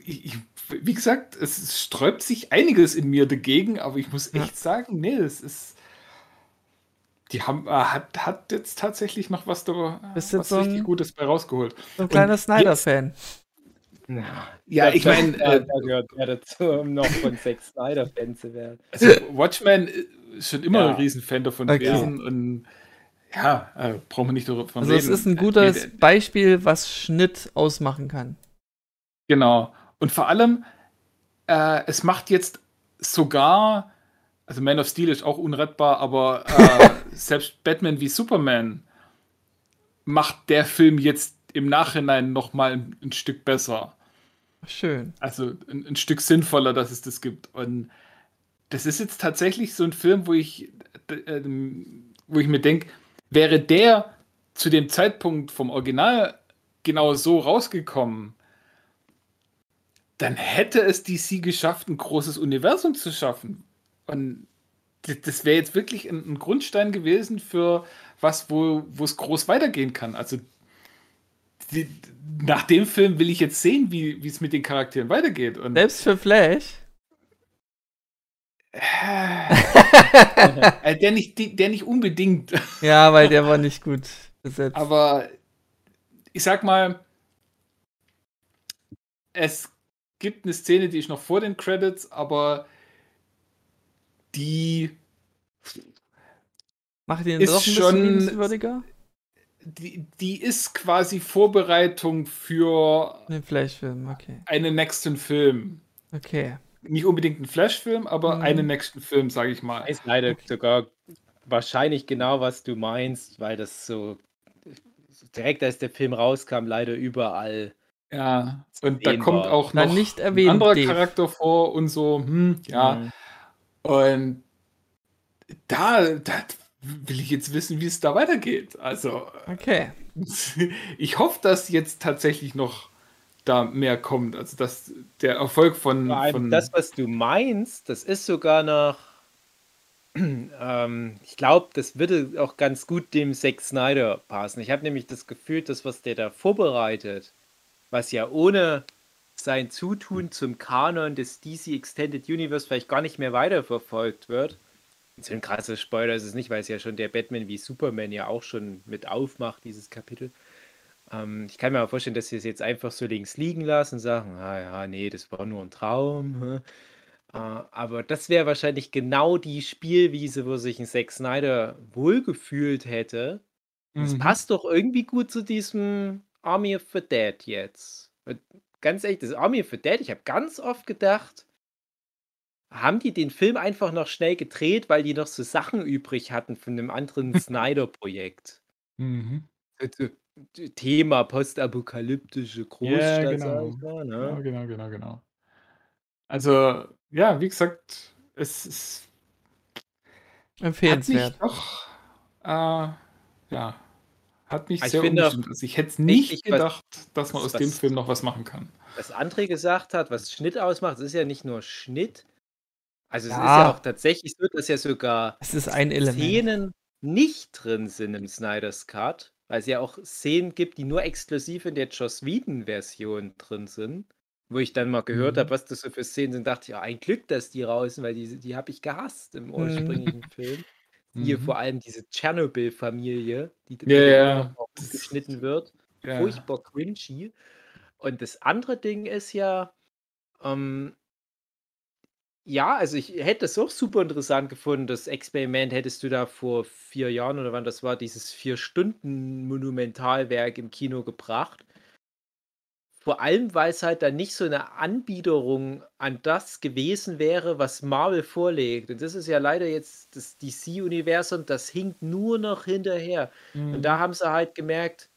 ich, ich, wie gesagt, es, sträubt sich einiges in mir dagegen, aber ich muss Ja. echt sagen, nee, es ist. Die haben, äh, hat, hat jetzt tatsächlich noch was da, Bist jetzt was so ein- richtig Gutes bei rausgeholt. So ein kleiner Snyder-Fan. Ja, ich meine, da, äh, da gehört mehr dazu, um noch von Zack Snyder-Fan zu werden. Also Watchmen ist schon immer Ja. ein Riesenfan davon Okay. gewesen und ja, äh, brauchen wir nicht davon Also es reden. ist ein gutes äh, Beispiel, was Schnitt ausmachen kann. Genau. Und vor allem, äh, es macht jetzt sogar, also Man of Steel ist auch unrettbar, aber äh, selbst Batman wie Superman macht der Film jetzt im Nachhinein noch mal ein, ein Stück besser. Schön. Also ein, ein Stück sinnvoller, dass es das gibt. Und das ist jetzt tatsächlich so ein Film, wo ich, äh, wo ich mir denke, wäre der zu dem Zeitpunkt vom Original genau so rausgekommen, dann hätte es DC geschafft, ein großes Universum zu schaffen. Und das- wäre jetzt wirklich ein, ein Grundstein gewesen für was, wo es groß weitergehen kann. Also die, nach dem Film will ich jetzt sehen, wie wie es mit den Charakteren weitergeht. Und Selbst für Flash. äh, der, nicht, der nicht unbedingt, ja, weil der war nicht gut besetzt. aber ich sag mal, es gibt eine Szene, die ist noch vor den Credits, aber die, Macht ihn ist doch ein schon- die, die ist quasi Vorbereitung für Den Flash-Film, okay. einen nächsten Film. Okay. Nicht unbedingt einen Flash-Film, aber Mhm. einen nächsten Film, sage ich mal. weiß leider sogar wahrscheinlich genau, was du meinst, weil das so direkt als der Film rauskam, leider überall. Ja, und da kommt war. auch noch nicht ein erwähnen, anderer Dave. Charakter vor und so, hm, ja. Mhm. Und da, da will ich jetzt wissen, wie es da weitergeht. Also, Okay. ich hoffe, dass jetzt tatsächlich noch da mehr kommt. Also, dass der Erfolg von. Von das, was du meinst, das ist sogar noch. Ähm, ich glaube, das würde auch ganz gut dem Zack Snyder passen. Ich habe nämlich das Gefühl, das, was der da vorbereitet, was ja ohne sein Zutun zum Kanon des DC Extended Universe vielleicht gar nicht mehr weiterverfolgt wird. So ein krasser Spoiler ist es nicht, weil es ja schon der Batman wie Superman ja auch schon mit aufmacht, dieses Kapitel. Ähm, ich kann mir aber vorstellen, dass sie es jetzt einfach so links liegen lassen und sagen, ah ja, nee, das war nur ein Traum. hä?" Äh, aber das wäre wahrscheinlich genau die Spielwiese, wo sich ein Zack Snyder wohlgefühlt hätte. Das Mhm. passt doch irgendwie gut zu diesem Army of the Dead jetzt. Und ganz ehrlich, das Army of the Dead, ich habe ganz oft gedacht, haben die den Film einfach noch schnell gedreht, weil die noch so Sachen übrig hatten von einem anderen Snyder-Projekt. Mhm. Also, Thema postapokalyptische Großstadt, Ja, genau. ich mal, Ja, ne? genau, genau, genau. Also, ja, wie gesagt, es ist, hat Empfehlenswert. mich doch, äh, ja, hat mich Ich sehr umgestimmt. Also, ich hätte es nicht ich- was- gedacht, dass man was- aus dem was- Film noch was machen kann. Was André gesagt hat, was Schnitt ausmacht, es ist ja nicht nur Schnitt. Also es ist Ja. ja auch tatsächlich so, dass ja sogar Es ist ein Element. Szenen, nicht drin sind im Snyder's Cut, weil es ja auch Szenen gibt, die nur exklusiv in der Joss Whedon-Version drin sind. Wo ich dann mal gehört Mhm. habe, was das so für Szenen sind, dachte ich, ja, ein Glück, dass die raus sind, weil die, die habe ich gehasst im ursprünglichen Film. Hier Mhm. vor allem diese Tschernobyl-Familie, die Ja, ja. geschnitten wird. Ja. Furchtbar cringy. Und das andere Ding ist ja, ähm, ja, also ich hätte es auch super interessant gefunden. Das Experiment hättest du da vor vier Jahren oder wann das war, dieses Vier-Stunden-Monumentalwerk im Kino gebracht. Vor allem, weil es halt dann nicht so eine Anbiederung an das gewesen wäre, was Marvel vorlegt. Und das ist ja leider jetzt das DC-Universum, das hinkt nur noch hinterher. Mhm. Und da haben sie halt gemerkt,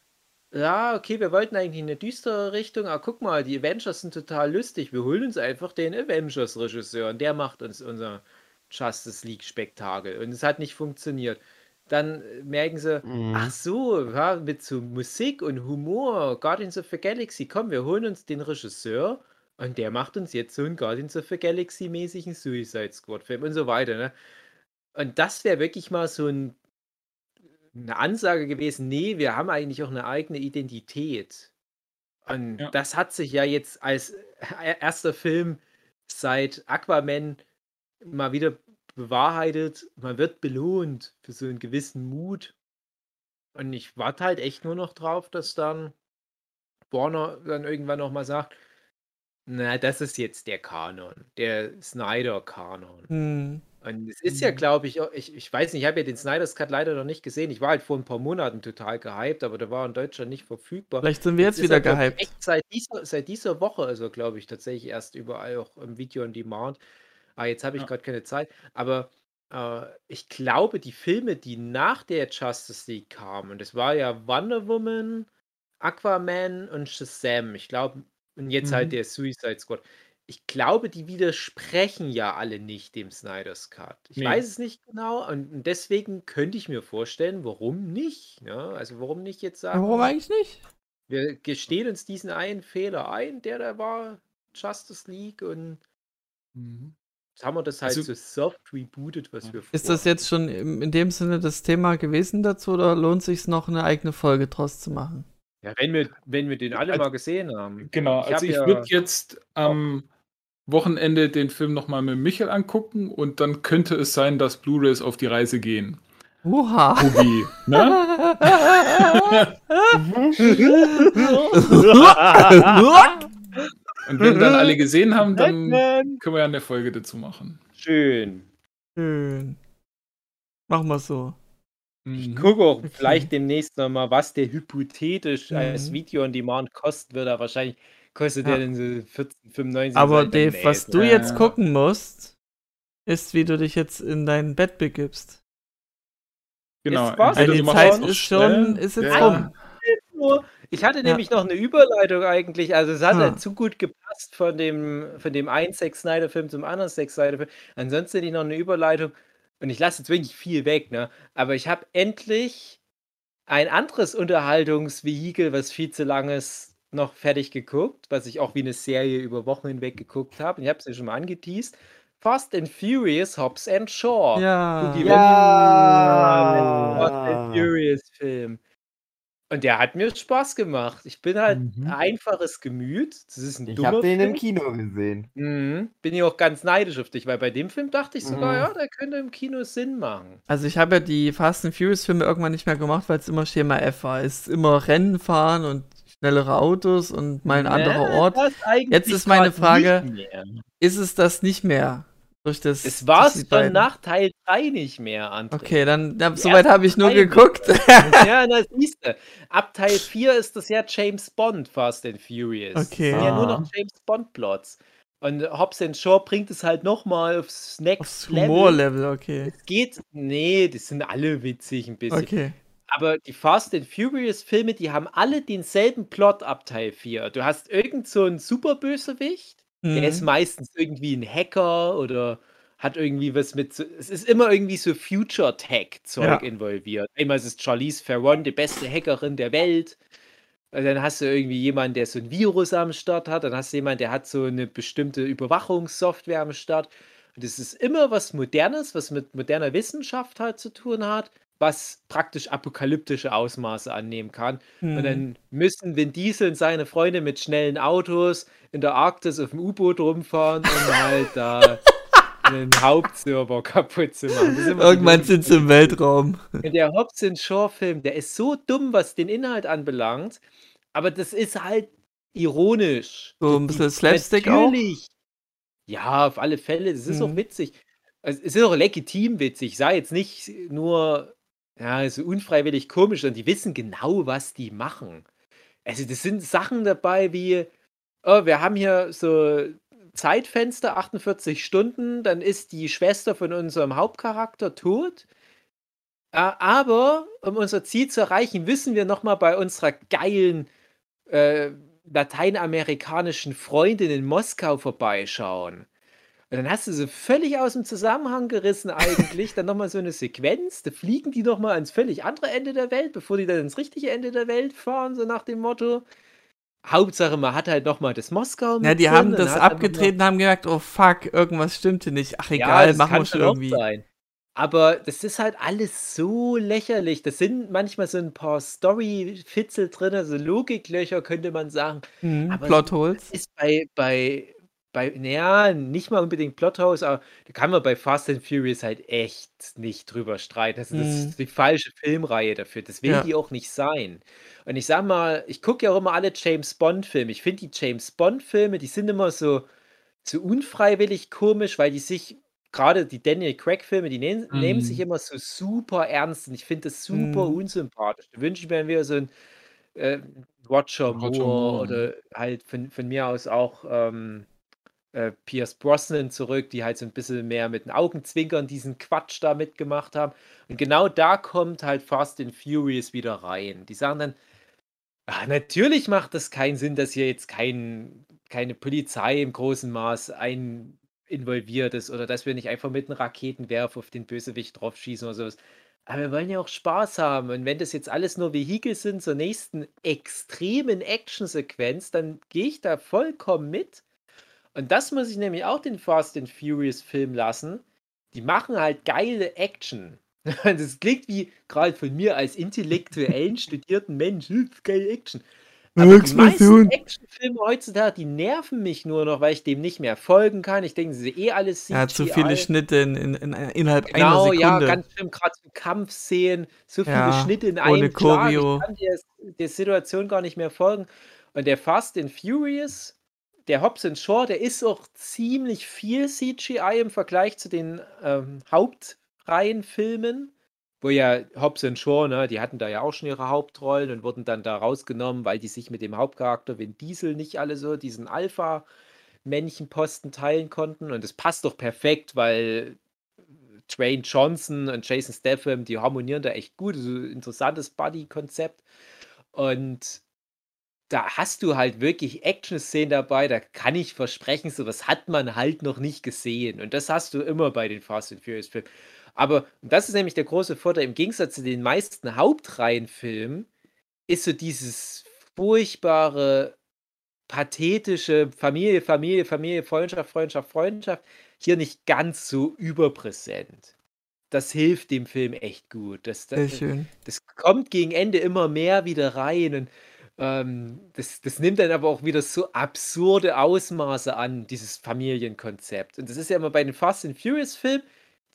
ja, okay, wir wollten eigentlich in eine düstere Richtung, aber guck mal, die Avengers sind total lustig. Wir holen uns einfach den Avengers-Regisseur und der macht uns unser Justice League-Spektakel. Und es hat nicht funktioniert. Dann äh, merken sie, Mhm. ach so, ja, mit so Musik und Humor, Guardians of the Galaxy, komm, wir holen uns den Regisseur und der macht uns jetzt so einen Guardians of the Galaxy-mäßigen Suicide Squad-Film und so weiter, ne? Und das wäre wirklich mal so ein eine Ansage gewesen, nee, wir haben eigentlich auch eine eigene Identität. Und Ja. das hat sich ja jetzt als e- erster Film seit Aquaman mal wieder bewahrheitet. Man wird belohnt für so einen gewissen Mut. Und ich warte halt echt nur noch drauf, dass dann Warner dann irgendwann noch mal sagt, na, das ist jetzt der Kanon, der Snyder-Kanon. Hm. Und es ist ja, Mhm. glaube ich, ich ich weiß nicht, ich habe ja den Snyder's Cut leider noch nicht gesehen. Ich war halt vor ein paar Monaten total gehypt, aber der war in Deutschland nicht verfügbar. Vielleicht sind wir jetzt ist wieder er, ich, gehypt. Seit dieser, seit dieser Woche, also glaube ich, tatsächlich erst überall auch im Video on Demand. Ah, jetzt habe ich Ja. gerade keine Zeit. Aber äh, ich glaube, die Filme, die nach der Justice League kamen, und das war ja Wonder Woman, Aquaman und Shazam, ich glaube, und jetzt halt Mhm. der Suicide Squad. Ich glaube, die widersprechen ja alle nicht dem Snyder's Cut. Ich Nee. weiß es nicht genau und deswegen könnte ich mir vorstellen, warum nicht, ne? Also, warum nicht jetzt Ja, sagen Warum eigentlich nicht? wir gestehen uns diesen einen Fehler ein, der da war, Justice League, und Mhm. jetzt haben wir das halt Also- so soft rebootet, was Ja. wir Ist das jetzt schon in dem Sinne das Thema gewesen dazu oder lohnt sich noch eine eigene Folge draus zu machen? Ja, wenn wir, wenn wir den alle Also- mal gesehen haben. Genau, Ich also ich ja- würde jetzt am Wochenende den Film nochmal mit Michael angucken und dann könnte es sein, dass Blu-rays auf die Reise gehen. Uha. Hugi, ne? Und wenn dann alle gesehen haben, dann können wir ja eine Folge dazu machen. Schön. Schön. Machen wir so. Ich Mhm. gucke auch Okay. vielleicht demnächst nochmal, was der hypothetisch als Mhm. Video on Demand kosten würde. Aber wahrscheinlich kostet Ja. der dann so 14,95. Aber dann, Dave, was du Ja, jetzt gucken musst, ist, wie du dich jetzt in dein Bett begibst. Genau. Entweder Weil die Zeit ist schon, ist jetzt Ja. rum. Ich hatte Ja. nämlich noch eine Überleitung eigentlich. Also es hat Ah. halt zu gut gepasst von dem, von dem einen Zack Snyder-Film zum anderen Zack Snyder-Film. Ansonsten hätte ich noch eine Überleitung. Und ich lasse jetzt wirklich viel weg, ne? Aber ich habe endlich ein anderes Unterhaltungsvehikel, was viel zu lang ist, noch fertig geguckt, was ich auch wie eine Serie über Wochen hinweg geguckt habe. Und ich habe es ja schon mal angeteased. Fast and Furious, Hobbs and Shaw. Ja. Boogie Ja. Fast and Furious Film. Und der hat mir Spaß gemacht. Ich bin halt Mhm. ein einfaches Gemüt. Das ist ein Ich habe den im. Kino gesehen. Mhm. Bin ich auch ganz neidisch auf dich, weil bei dem Film dachte ich sogar, Mhm. ja, der könnte im Kino Sinn machen. Also ich habe ja die Fast and Furious Filme irgendwann nicht mehr gemacht, weil es immer Schema F war. Es ist immer Rennen fahren und schnellere Autos und mal ein anderer Na, Ort. das Jetzt ist meine Frage. Ist es das nicht mehr? Durch das, Es war es beiden? nach Teil 3 nicht mehr, André. Okay, dann ja, Die soweit habe ich nur Teile. geguckt. Ja, na, siehst du. Ab Teil 4 ist das ja James Bond Fast and Furious. Okay. Das sind ja nur Ah. noch James Bond Plots. Und Hobbs and Shaw bringt es halt nochmal aufs Next Aufs Level. Humorlevel, okay. Es geht, nee, die sind alle witzig ein bisschen. Okay. Aber die Fast and Furious Filme, die haben alle denselben Plot ab Teil 4. Du hast irgend so einen Superbösewicht, der ist Mhm. meistens irgendwie ein Hacker oder hat irgendwie was mit. So, es ist immer irgendwie so Future-Tech-Zeug Ja. involviert. Einmal ist es Charlize Theron, die beste Hackerin der Welt. Und dann hast du irgendwie jemanden, der so ein Virus am Start hat. Dann hast du jemanden, der hat so eine bestimmte Überwachungssoftware am Start. Und es ist immer was Modernes, was mit moderner Wissenschaft halt zu tun hat. Was praktisch apokalyptische Ausmaße annehmen kann. Und Mhm. dann müssen Vin Diesel und seine Freunde mit schnellen Autos in der Arktis auf dem U-Boot rumfahren, um halt da einen Hauptserver kaputt zu machen. Irgendwann sind sie im Weltraum. und der Hobbs Shaw-Film, der ist so dumm, was den Inhalt anbelangt, aber das ist halt ironisch. So ein bisschen Slapstick auch? Natürlich. Ja, auf alle Fälle. Das ist auch Mhm. witzig. Also, es ist auch legitim witzig. Sei jetzt nicht nur ja, so unfreiwillig komisch, sondern die wissen genau, was die machen. Also, das sind Sachen dabei wie, oh, wir haben hier so Zeitfenster, 48 Stunden, dann ist die Schwester von unserem Hauptcharakter tot. Äh, aber um unser Ziel zu erreichen, müssen wir noch mal bei unserer geilen äh, lateinamerikanischen Freundin in Moskau vorbeischauen. Und dann hast du so völlig aus dem Zusammenhang gerissen eigentlich, dann noch mal so eine Sequenz, da fliegen die noch mal ans völlig andere Ende der Welt, bevor die dann ins richtige Ende der Welt fahren, so nach dem Motto. Hauptsache, man hat halt noch mal das Moskau Ja, mit die drin haben das abgetreten, haben gemerkt, oh fuck, irgendwas stimmte nicht. Ach egal, das machen wir schon irgendwie. Sein. Aber das ist halt alles so lächerlich. Das sind manchmal so ein paar Story-Fitzel drin, so Logiklöcher, könnte man sagen. Mhm, Plotholes. Ist bei, bei, bei, naja, nicht mal unbedingt Plothouse, aber da kann man bei Fast and Furious halt echt nicht drüber streiten. Also das Mhm. ist die falsche Filmreihe dafür. Das will Ja. die auch nicht sein. Und ich sag mal, ich gucke ja auch immer alle James Bond-Filme. Ich finde die James Bond-Filme, die sind immer so, so unfreiwillig komisch, weil die sich, gerade die Daniel Craig-Filme, die nehmen, nehmen sich Mhm. immer so super ernst und ich finde das super Mhm. unsympathisch. Da wünsche ich mir wieder so ein äh, Roger Roger Moore Moore, oder halt von, von mir aus auch ähm, äh, Pierce Brosnan zurück, die halt so ein bisschen mehr mit den Augenzwinkern diesen Quatsch da mitgemacht haben. Und genau da kommt halt Fast and Furious wieder rein. Die sagen dann, ah, natürlich macht das keinen Sinn, dass hier jetzt kein, keine Polizei im großen Maß ein involviert ist oder dass wir nicht einfach mit einem Raketenwerfer auf den Bösewicht draufschießen oder sowas. Aber wir wollen ja auch Spaß haben. Und wenn das jetzt alles nur Vehikel sind zur nächsten extremen Actionsequenz, dann gehe ich da vollkommen mit. Und das muss ich nämlich auch den Fast and Furious Film lassen. Die machen halt geile Action. Das klingt wie gerade von mir als intellektuellen, studierten Mensch. "Hm, Geile Action. Aber die meisten. Actionfilme heutzutage, die nerven mich nur noch, weil ich dem nicht mehr folgen kann. Ich denke, sie sind eh alles Ja, zu viele CGI. Schnitte in, in, in, innerhalb Genau, einer ja, Sekunde. ganz schlimm, gerade so Kampfszenen, so viele Ja, Schnitte in ohne einem Schlag. Choreo. Ich kann der, der Situation gar nicht mehr folgen. Und der Fast and Furious, der Hobbs and Shaw, der ist auch ziemlich viel CGI im Vergleich zu den ähm, Hauptreihenfilmen. Wo ja Hobbs and Shaw, ne, die hatten da ja auch schon ihre Hauptrollen und wurden dann da rausgenommen, weil die sich mit dem Hauptcharakter Vin Diesel nicht alle so diesen Alpha-Männchenposten teilen konnten. Und das passt doch perfekt, weil Dwayne Johnson und Jason Statham, die harmonieren da echt gut. So ein interessantes Buddy-Konzept. Und da hast du halt wirklich Action-Szenen dabei, da kann ich versprechen, sowas hat man halt noch nicht gesehen. Und das hast du immer bei den Fast and Furious-Filmen. Aber und das ist nämlich der große Vorteil, im Gegensatz zu den meisten Hauptreihenfilmen, ist so dieses furchtbare, pathetische Familie, Familie, Familie, Freundschaft, Freundschaft, Freundschaft hier nicht ganz so überpräsent. Das hilft dem Film echt gut. Das, Sehr das, schön. das kommt gegen Ende immer mehr wieder rein und ähm, das, das nimmt dann aber auch wieder so absurde Ausmaße an, dieses Familienkonzept. Und das ist ja immer bei den Fast and Furious Filmen,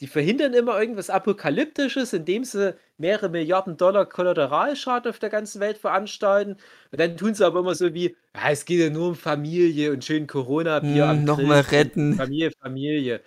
die verhindern immer irgendwas Apokalyptisches, indem sie mehrere Milliarden Dollar Kollateralschaden auf der ganzen Welt veranstalten. Und dann tun sie aber immer so wie, ja, es geht ja nur um Familie und schön Corona-Bier Mm, am noch Grill mal trinken, retten. Familie, Familie.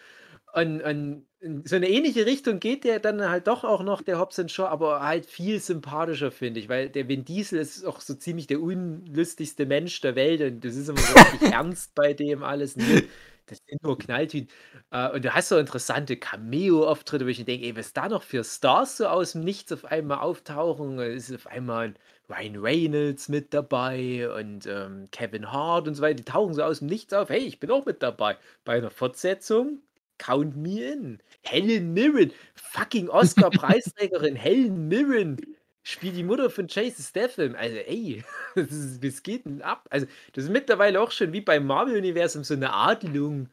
Und, und in so eine ähnliche Richtung geht der dann halt doch auch noch, der Hobbs Shaw, aber halt viel sympathischer, finde ich, weil der Vin Diesel ist auch so ziemlich der unlustigste Mensch der Welt und das ist immer so richtig ernst bei dem alles. Nee, das sind nur Knalltüten. Äh, und du hast so interessante Cameo-Auftritte, wo ich mir denke, ey, was da noch für Stars so aus dem Nichts auf einmal auftauchen. Es ist auf einmal ein Ryan Reynolds mit dabei und ähm, Kevin Hart und so weiter. Die tauchen so aus dem Nichts auf. Hey, ich bin auch mit dabei. Bei einer Fortsetzung, count me in. Helen Mirren, fucking Oscar-Preisträgerin Helen Mirren spielt die Mutter von Jason Statham. Also, ey, das ist, geht denn ab? Also, das ist mittlerweile auch schon wie beim Marvel-Universum so eine Adelung.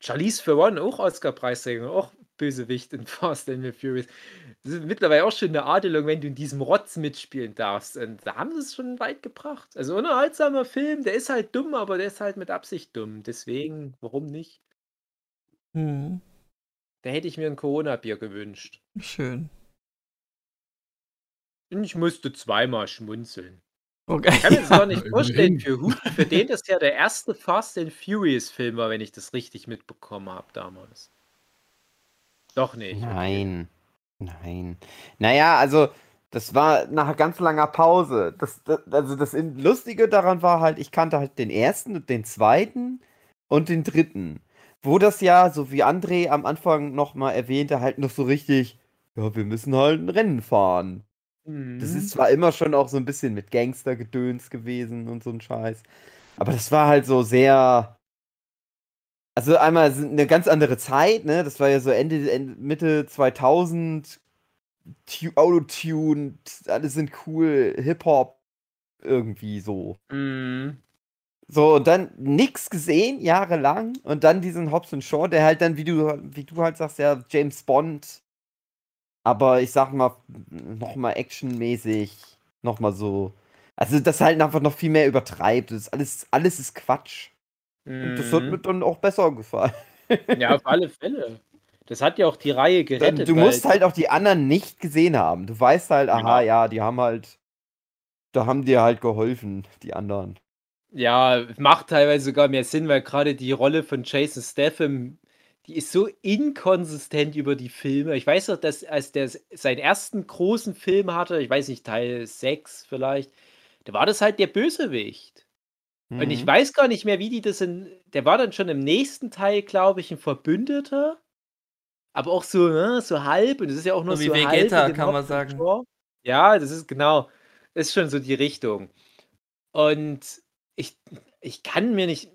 Charlize Theron, auch Oscar-Preisträgerin, auch Hauptbösewicht in Fast and the Furious. Das ist mittlerweile auch schon eine Adelung, wenn du in diesem Rotz mitspielen darfst. Und da haben sie es schon weit gebracht. Also unterhaltsamer Film, der ist halt dumm, aber der ist halt mit Absicht dumm. Deswegen, warum nicht? Hm, Da hätte ich mir ein Corona-Bier gewünscht. schön. Und ich musste zweimal schmunzeln. Okay. Ich kann mir das gar nicht vorstellen, für, für den das ja der erste Fast and Furious Film war, wenn ich das richtig mitbekommen habe damals. Doch nicht. Nein. Nein. Naja, also, das war nach ganz langer Pause. Das, das, also, das Lustige daran war halt, ich kannte halt den ersten und den zweiten und den dritten. Wo das ja, so wie André am Anfang nochmal erwähnte, halt noch so richtig, ja, wir müssen halt ein Rennen fahren. Das Mhm. ist zwar immer schon auch so ein bisschen mit Gangstergedöns gewesen und so ein Scheiß. Aber das war halt so sehr. Also einmal eine ganz andere Zeit, ne? Das war ja so Ende, Ende Mitte 2000. Tu- Autotune, alles sind cool, Hip-Hop, irgendwie so. Mhm. So, und dann nix gesehen, jahrelang. Und dann diesen Hobbs und Shaw, der halt dann, wie du, wie du halt sagst, ja, James Bond. Aber ich sag mal, nochmal actionmäßig, nochmal so. Also, das halt einfach noch viel mehr übertreibt. Das ist alles, alles ist Quatsch. Und das hat Mhm. mir dann auch besser gefallen. Ja, auf alle Fälle. Das hat ja auch die Reihe gerettet. du musst halt auch die anderen nicht gesehen haben. Du weißt halt, aha, ja, die haben halt. Da haben dir halt geholfen, die anderen. Ja, macht teilweise sogar mehr Sinn, weil gerade die Rolle von Jason Statham, die ist so inkonsistent über die Filme. Ich weiß noch, dass als der seinen ersten großen Film hatte, ich weiß nicht, Teil 6 vielleicht, da war das halt der Bösewicht. Und ich Mhm. weiß gar nicht mehr, wie die das in. Der war dann schon im nächsten Teil, glaube ich, ein Verbündeter. Aber auch so, ne, so halb. Und das ist ja auch nur So so, wie halb Vegeta, dem kann man sagen. Ja, das ist genau. Ist schon so die Richtung. Und ich, ich kann mir nicht.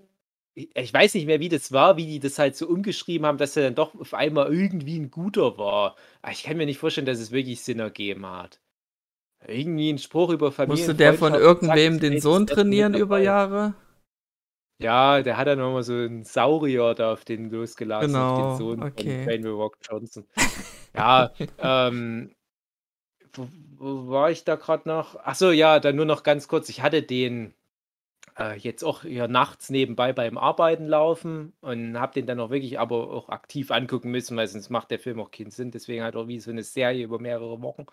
Ich weiß nicht mehr, wie das war, wie die das halt so umgeschrieben haben, dass er dann doch auf einmal irgendwie ein guter war. Aber ich kann mir nicht vorstellen, dass es wirklich Sinn ergeben hat. Irgendwie ein Spruch über Familie. Musste der von irgendwem den Sohn trainieren über Jahre? Ja, der hat dann nochmal so einen Saurier da auf den losgelassen, auf Genau, den Sohn okay. von Rock Johnson. Ja, ähm, wo, wo war ich da gerade noch? Ach so, ja, dann nur noch ganz kurz. Ich hatte den äh, jetzt auch hier nachts nebenbei beim Arbeiten laufen und habe den dann auch wirklich aber auch aktiv angucken müssen, weil sonst macht der Film auch keinen Sinn. Deswegen halt auch wie so eine Serie über mehrere Wochen.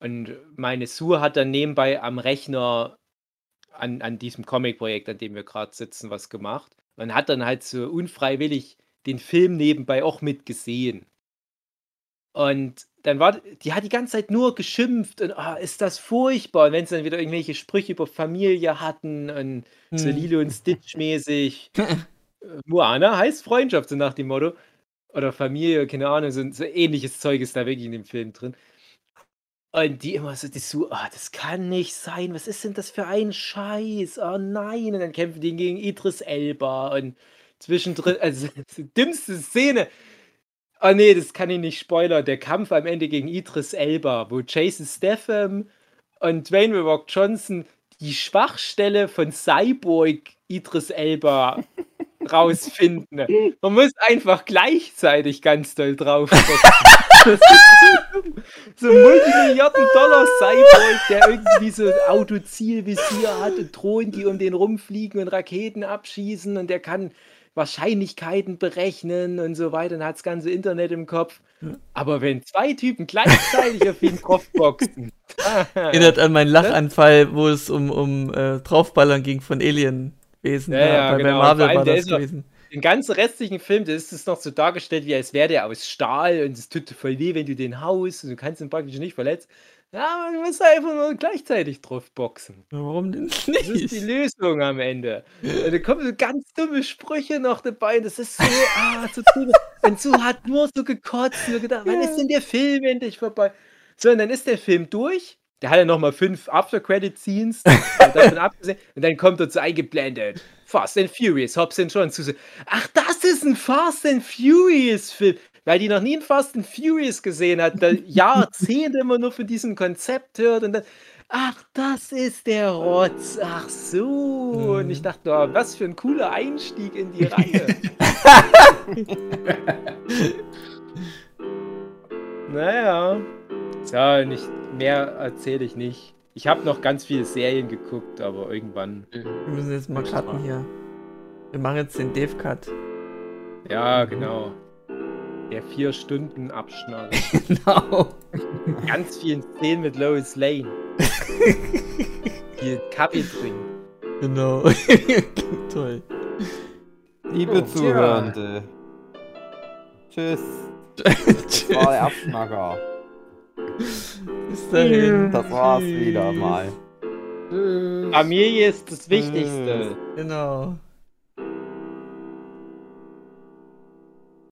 Und meine Sue hat dann nebenbei am Rechner an, an diesem Comic-Projekt, an dem wir gerade sitzen, was gemacht. Man hat dann halt so unfreiwillig den Film nebenbei auch mitgesehen. Und dann war, die hat die ganze Zeit nur geschimpft und ah, ist das furchtbar. Und wenn sie dann wieder irgendwelche Sprüche über Familie hatten und so Hm. Lilo und Stitch-mäßig. Äh, Moana heißt Freundschaft, so nach dem Motto. Oder Familie, keine Ahnung, so, so ähnliches Zeug ist da wirklich in dem Film drin. Und die immer so, die so, ah, das kann nicht sein, was ist denn das für ein Scheiß? Oh nein, und dann kämpfen die gegen Idris Elba und zwischendrin, also die dümmste Szene. Oh nee, das kann ich nicht spoilern. Der Kampf am Ende gegen Idris Elba, wo Jason Statham und Dwayne The Rock Johnson die Schwachstelle von Cyborg Idris Elba rausfinden. Man muss einfach gleichzeitig ganz doll drauf gucken. So ein Multimilliarden-Dollar-Cyborg, der irgendwie so ein Autozielvisier hat und Drohnen, die um den rumfliegen und Raketen abschießen und der kann Wahrscheinlichkeiten berechnen und so weiter und hat das ganze Internet im Kopf. Aber wenn zwei Typen gleichzeitig auf ihn draufboxen, Erinnert an meinen Lachanfall, wo es um, um äh, Draufballern ging von Alienwesen. Ja, ja, bei, genau. bei Marvel war das ist noch- gewesen. Den ganzen restlichen Film, da ist es noch so dargestellt, wie als wäre der aus Stahl und es tut voll weh, wenn du den haust und du kannst ihn praktisch nicht verletzen. Ja, du musst einfach nur gleichzeitig drauf boxen. Warum denn Das ist die nicht? Lösung am Ende. Und da kommen so ganz dumme Sprüche noch dabei. und Das ist so, ah, so drüber. Und so hat nur so gekotzt, nur gedacht, wann ist denn der Film endlich vorbei? So, und dann ist der Film durch. Der hat ja nochmal fünf After-Credit-Scenes. davon abgesehen. Und dann kommt er so eingeblendet. Fast and Furious, Hobbs and John. zu- Ach, das ist ein Fast and Furious-Film. Weil die noch nie einen Fast and Furious gesehen hat, da Jahrzehnte immer nur von diesem Konzept hört und dann, ach, das ist der Rotz, ach so. Und ich dachte, oh, was für ein cooler Einstieg in die Reihe. Naja. So, nicht, mehr erzähle ich nicht. Ich habe noch ganz viele Serien geguckt, aber irgendwann. Wir müssen jetzt mal cutten hier. Wir machen jetzt den Dave-Cut. Ja, genau. Der vier Stunden Abschnall. Genau. ganz vielen Szenen mit Lois Lane. Viel Kaffee trinken. Genau. Toll. Liebe Oh, Zuhörende. Tschüss. Das war der Abschnacker. Bis dahin. Das war's Tschüss. wieder mal. Familie ist das Wichtigste. Genau.